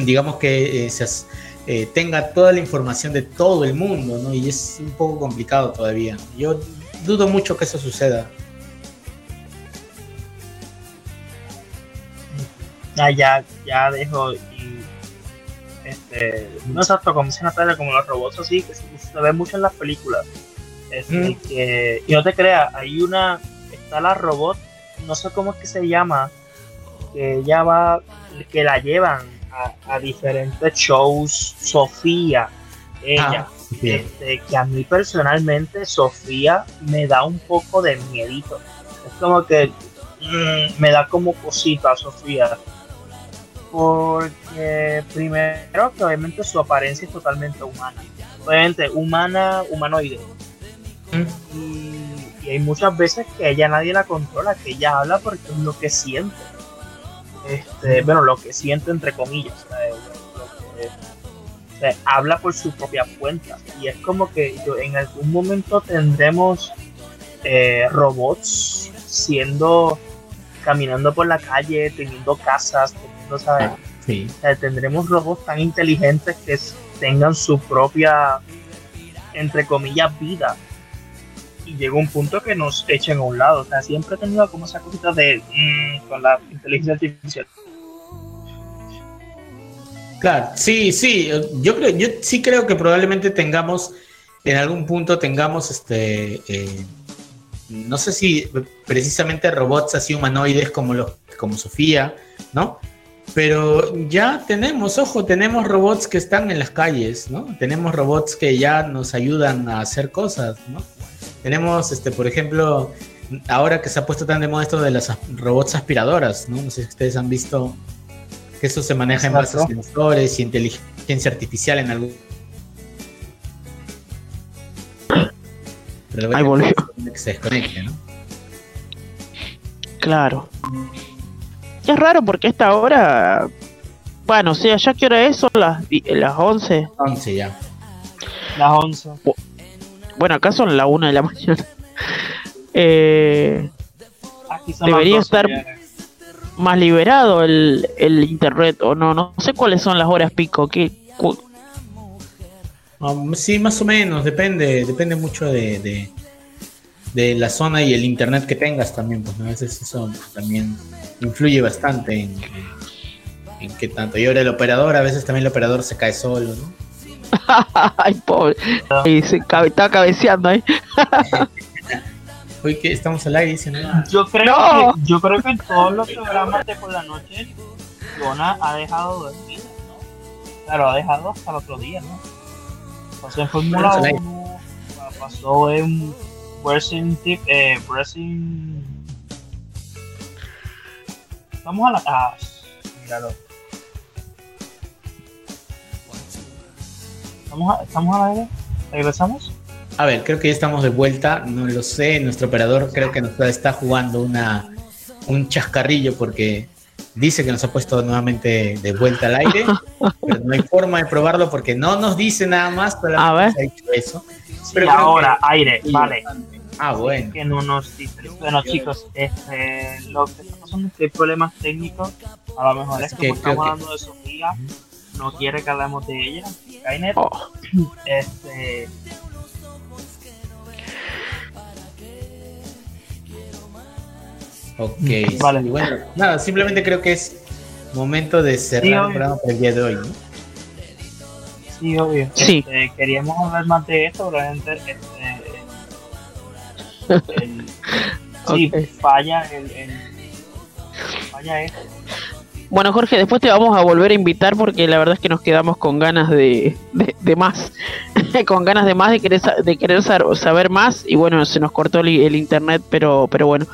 digamos que eh, se, tenga toda la información de todo el mundo, ¿no? Y es un poco complicado todavía. Yo dudo mucho que eso suceda. Ah, ya, ya dejo y este, no exacto como dicen como los robots así, que se, ve mucho en las películas. que, y no te creas, hay una, está la robot, no sé cómo es que se llama, que ella va, que la llevan a, diferentes shows, Sofía, ella, ah, este, que a mí personalmente Sofía me da un poco de miedito. Es como que mm, me da como cosita Sofía. Porque primero que obviamente su apariencia es totalmente humana. Obviamente humana, humanoide. Mm. Y, y hay muchas veces que ella nadie la controla, que ella habla porque es lo que siente este, bueno, lo que siente entre comillas, habla por su propia cuenta. Y es como que en algún momento tendremos eh, robots siendo caminando por la calle, teniendo casas, teniendo, ¿sabes? Ah, tendremos robots tan inteligentes que tengan su propia, entre comillas, vida y llega un punto que nos echen a un lado. O sea, siempre he tenido como esa cosita de mm, con la inteligencia artificial. Claro, sí, sí, yo creo, yo sí creo que probablemente tengamos, en algún punto tengamos este eh, no sé si precisamente robots así humanoides como los, como Sofía, ¿no? Pero ya tenemos, ojo, tenemos robots que están en las calles, ¿no? Tenemos robots que ya nos ayudan a hacer cosas, ¿no? Tenemos, este, por ejemplo, ahora que se ha puesto tan de moda esto de las robots aspiradoras, ¿no? No sé si ustedes han visto que eso se maneja en base a sensores y inteligencia artificial en algún. Ahí volvió. Que se desconecte, ¿no? Claro. Es raro porque esta hora. Bueno, o sea, ya que hora es, son las, las 11. 11 ya. Las 11. Bueno, acá son la una de la mañana. Eh, debería estar más liberado el, internet, o no, no sé cuáles son las horas pico. ¿Qué, Um, sí, más o menos, depende, depende mucho de, de, la zona y el internet que tengas también, pues a veces eso también influye bastante en, en, qué tanto. Y ahora el operador, a veces también el operador se cae solo, ¿no? Ay, pobre. Y se está cabeceando ahí. Hoy que estamos al aire, dice, Yo creo, que, yo creo que en todos los programas de por la noche, Jonah ha dejado dormir, ¿no? Claro, ha dejado hasta el otro día, ¿no? Pasó en Fórmula 1, pasó en Wrestling Tip, eh. Vamos a la... Ah, míralo. ¿Estamos, a, ¿Estamos al aire? ¿Regresamos? A ver, creo que ya estamos de vuelta. No lo sé. Nuestro operador creo que nos está jugando una, un chascarrillo porque dice que nos ha puesto nuevamente de vuelta al aire. pero no hay forma de probarlo porque no nos dice nada más. Pero a ver. Ha dicho eso. Pero ahora, aire, vale. Ah, bueno. Que no nos dice. Bueno, chicos, este, lo que está pasando es que hay problemas técnicos. A lo mejor es, que estamos hablando de Sofía. No quiere que hablemos de ella. Skynet. Oh. Este Ok, vale. bueno, nada, simplemente creo que es momento de cerrar el programa por el día de hoy, ¿no? Sí, obvio. Sí. Este, queríamos hablar más de esto, obviamente. Este, el, sí, falla el, el, falla esto. Bueno, Jorge, después te vamos a volver a invitar porque la verdad es que nos quedamos con ganas de, de, más, con ganas de más, de querer, de querer saber más y bueno, se nos cortó el, internet, pero pero bueno,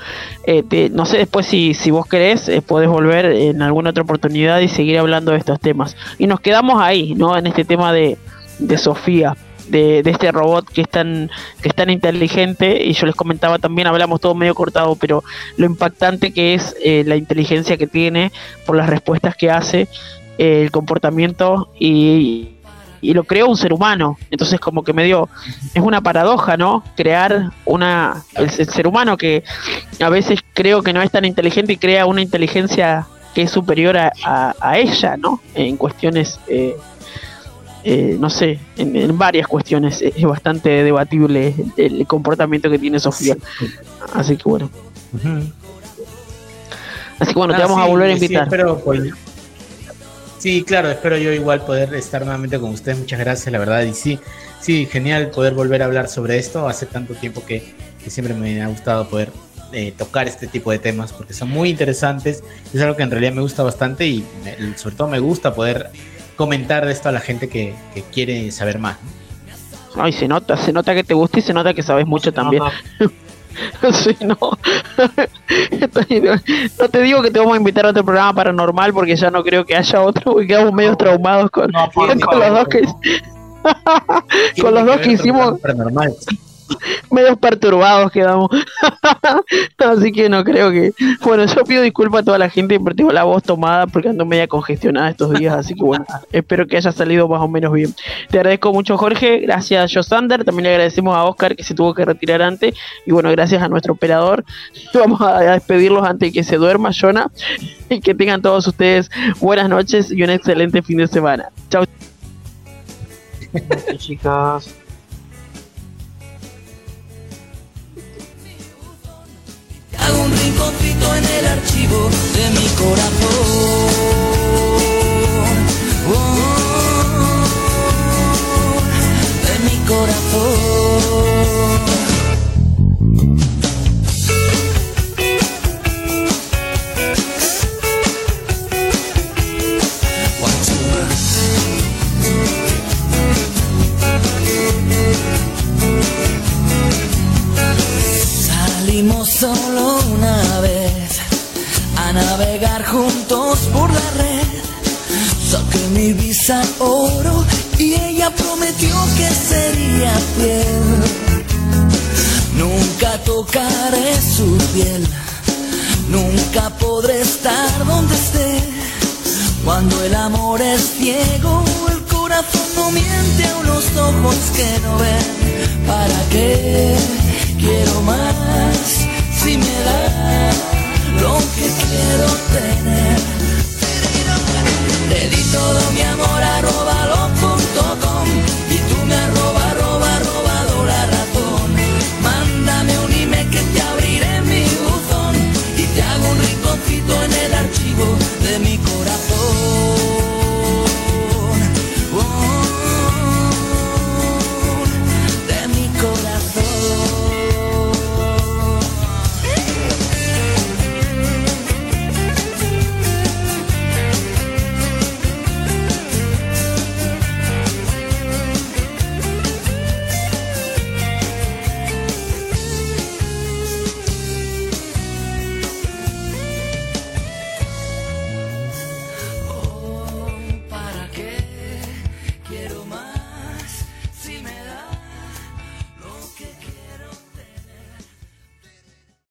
eh, no sé después si, si vos querés, eh, podés volver en alguna otra oportunidad y seguir hablando de estos temas. Y nos quedamos ahí, ¿no? En este tema de, de Sofía de, este robot que es tan que es tan inteligente y yo les comentaba también hablamos todo medio cortado pero lo impactante que es eh, la inteligencia que tiene por las respuestas que hace eh, el comportamiento y, y lo creó un ser humano. Entonces como que me dio es una paradoja no crear una el, ser humano que a veces creo que no es tan inteligente y crea una inteligencia que es superior a, a, ella no en cuestiones eh, eh, no sé, en, varias cuestiones es bastante debatible el, comportamiento que tiene Sofía. Así que bueno. Así que bueno, te ah, vamos a volver a invitar. Sí, claro, espero yo igual poder estar nuevamente con ustedes. Muchas gracias, la verdad. Y sí, sí, genial poder volver a hablar sobre esto. Hace tanto tiempo que, siempre me ha gustado poder eh, tocar este tipo de temas porque son muy interesantes. Es algo que en realidad me gusta bastante y sobre todo me gusta poder comentar de esto a la gente que, quiere saber más. Ay, se nota, se nota que te gusta y se nota que sabes mucho también. sí, no. no te digo que te vamos a invitar a otro programa paranormal porque ya no creo que haya otro, porque quedamos medio traumados con, con los dos que con los dos que hicimos. Paranormal medios perturbados quedamos. Así que no creo que. Bueno, yo pido disculpas a toda la gente, pero tengo la voz tomada porque ando media congestionada estos días. Así que bueno, espero que haya salido más o menos bien. Te agradezco mucho, Jorge. Gracias, Josander. También le agradecemos a Oscar que se tuvo que retirar antes. Y bueno, gracias a nuestro operador. Vamos a despedirlos antes de que se duerma, Jonah. Y que tengan todos ustedes buenas noches y un excelente fin de semana. Chao. chicas. Hago un rinconcito en el archivo de mi corazón. Oh, de mi corazón. a navegar juntos por la red. Saqué mi visa oro y ella prometió que sería fiel. Nunca tocaré su piel, nunca podré estar donde esté. Cuando el amor es ciego, el corazón no miente a unos ojos que no ven. ¿Para qué quiero más? si me da lo que quiero tener. Le di todo mi amor a robalo.com y tú me arroba, arroba, robado la ratón. Mándame un email que te abriré mi buzón y te hago un rinconcito en el archivo de mi corazón.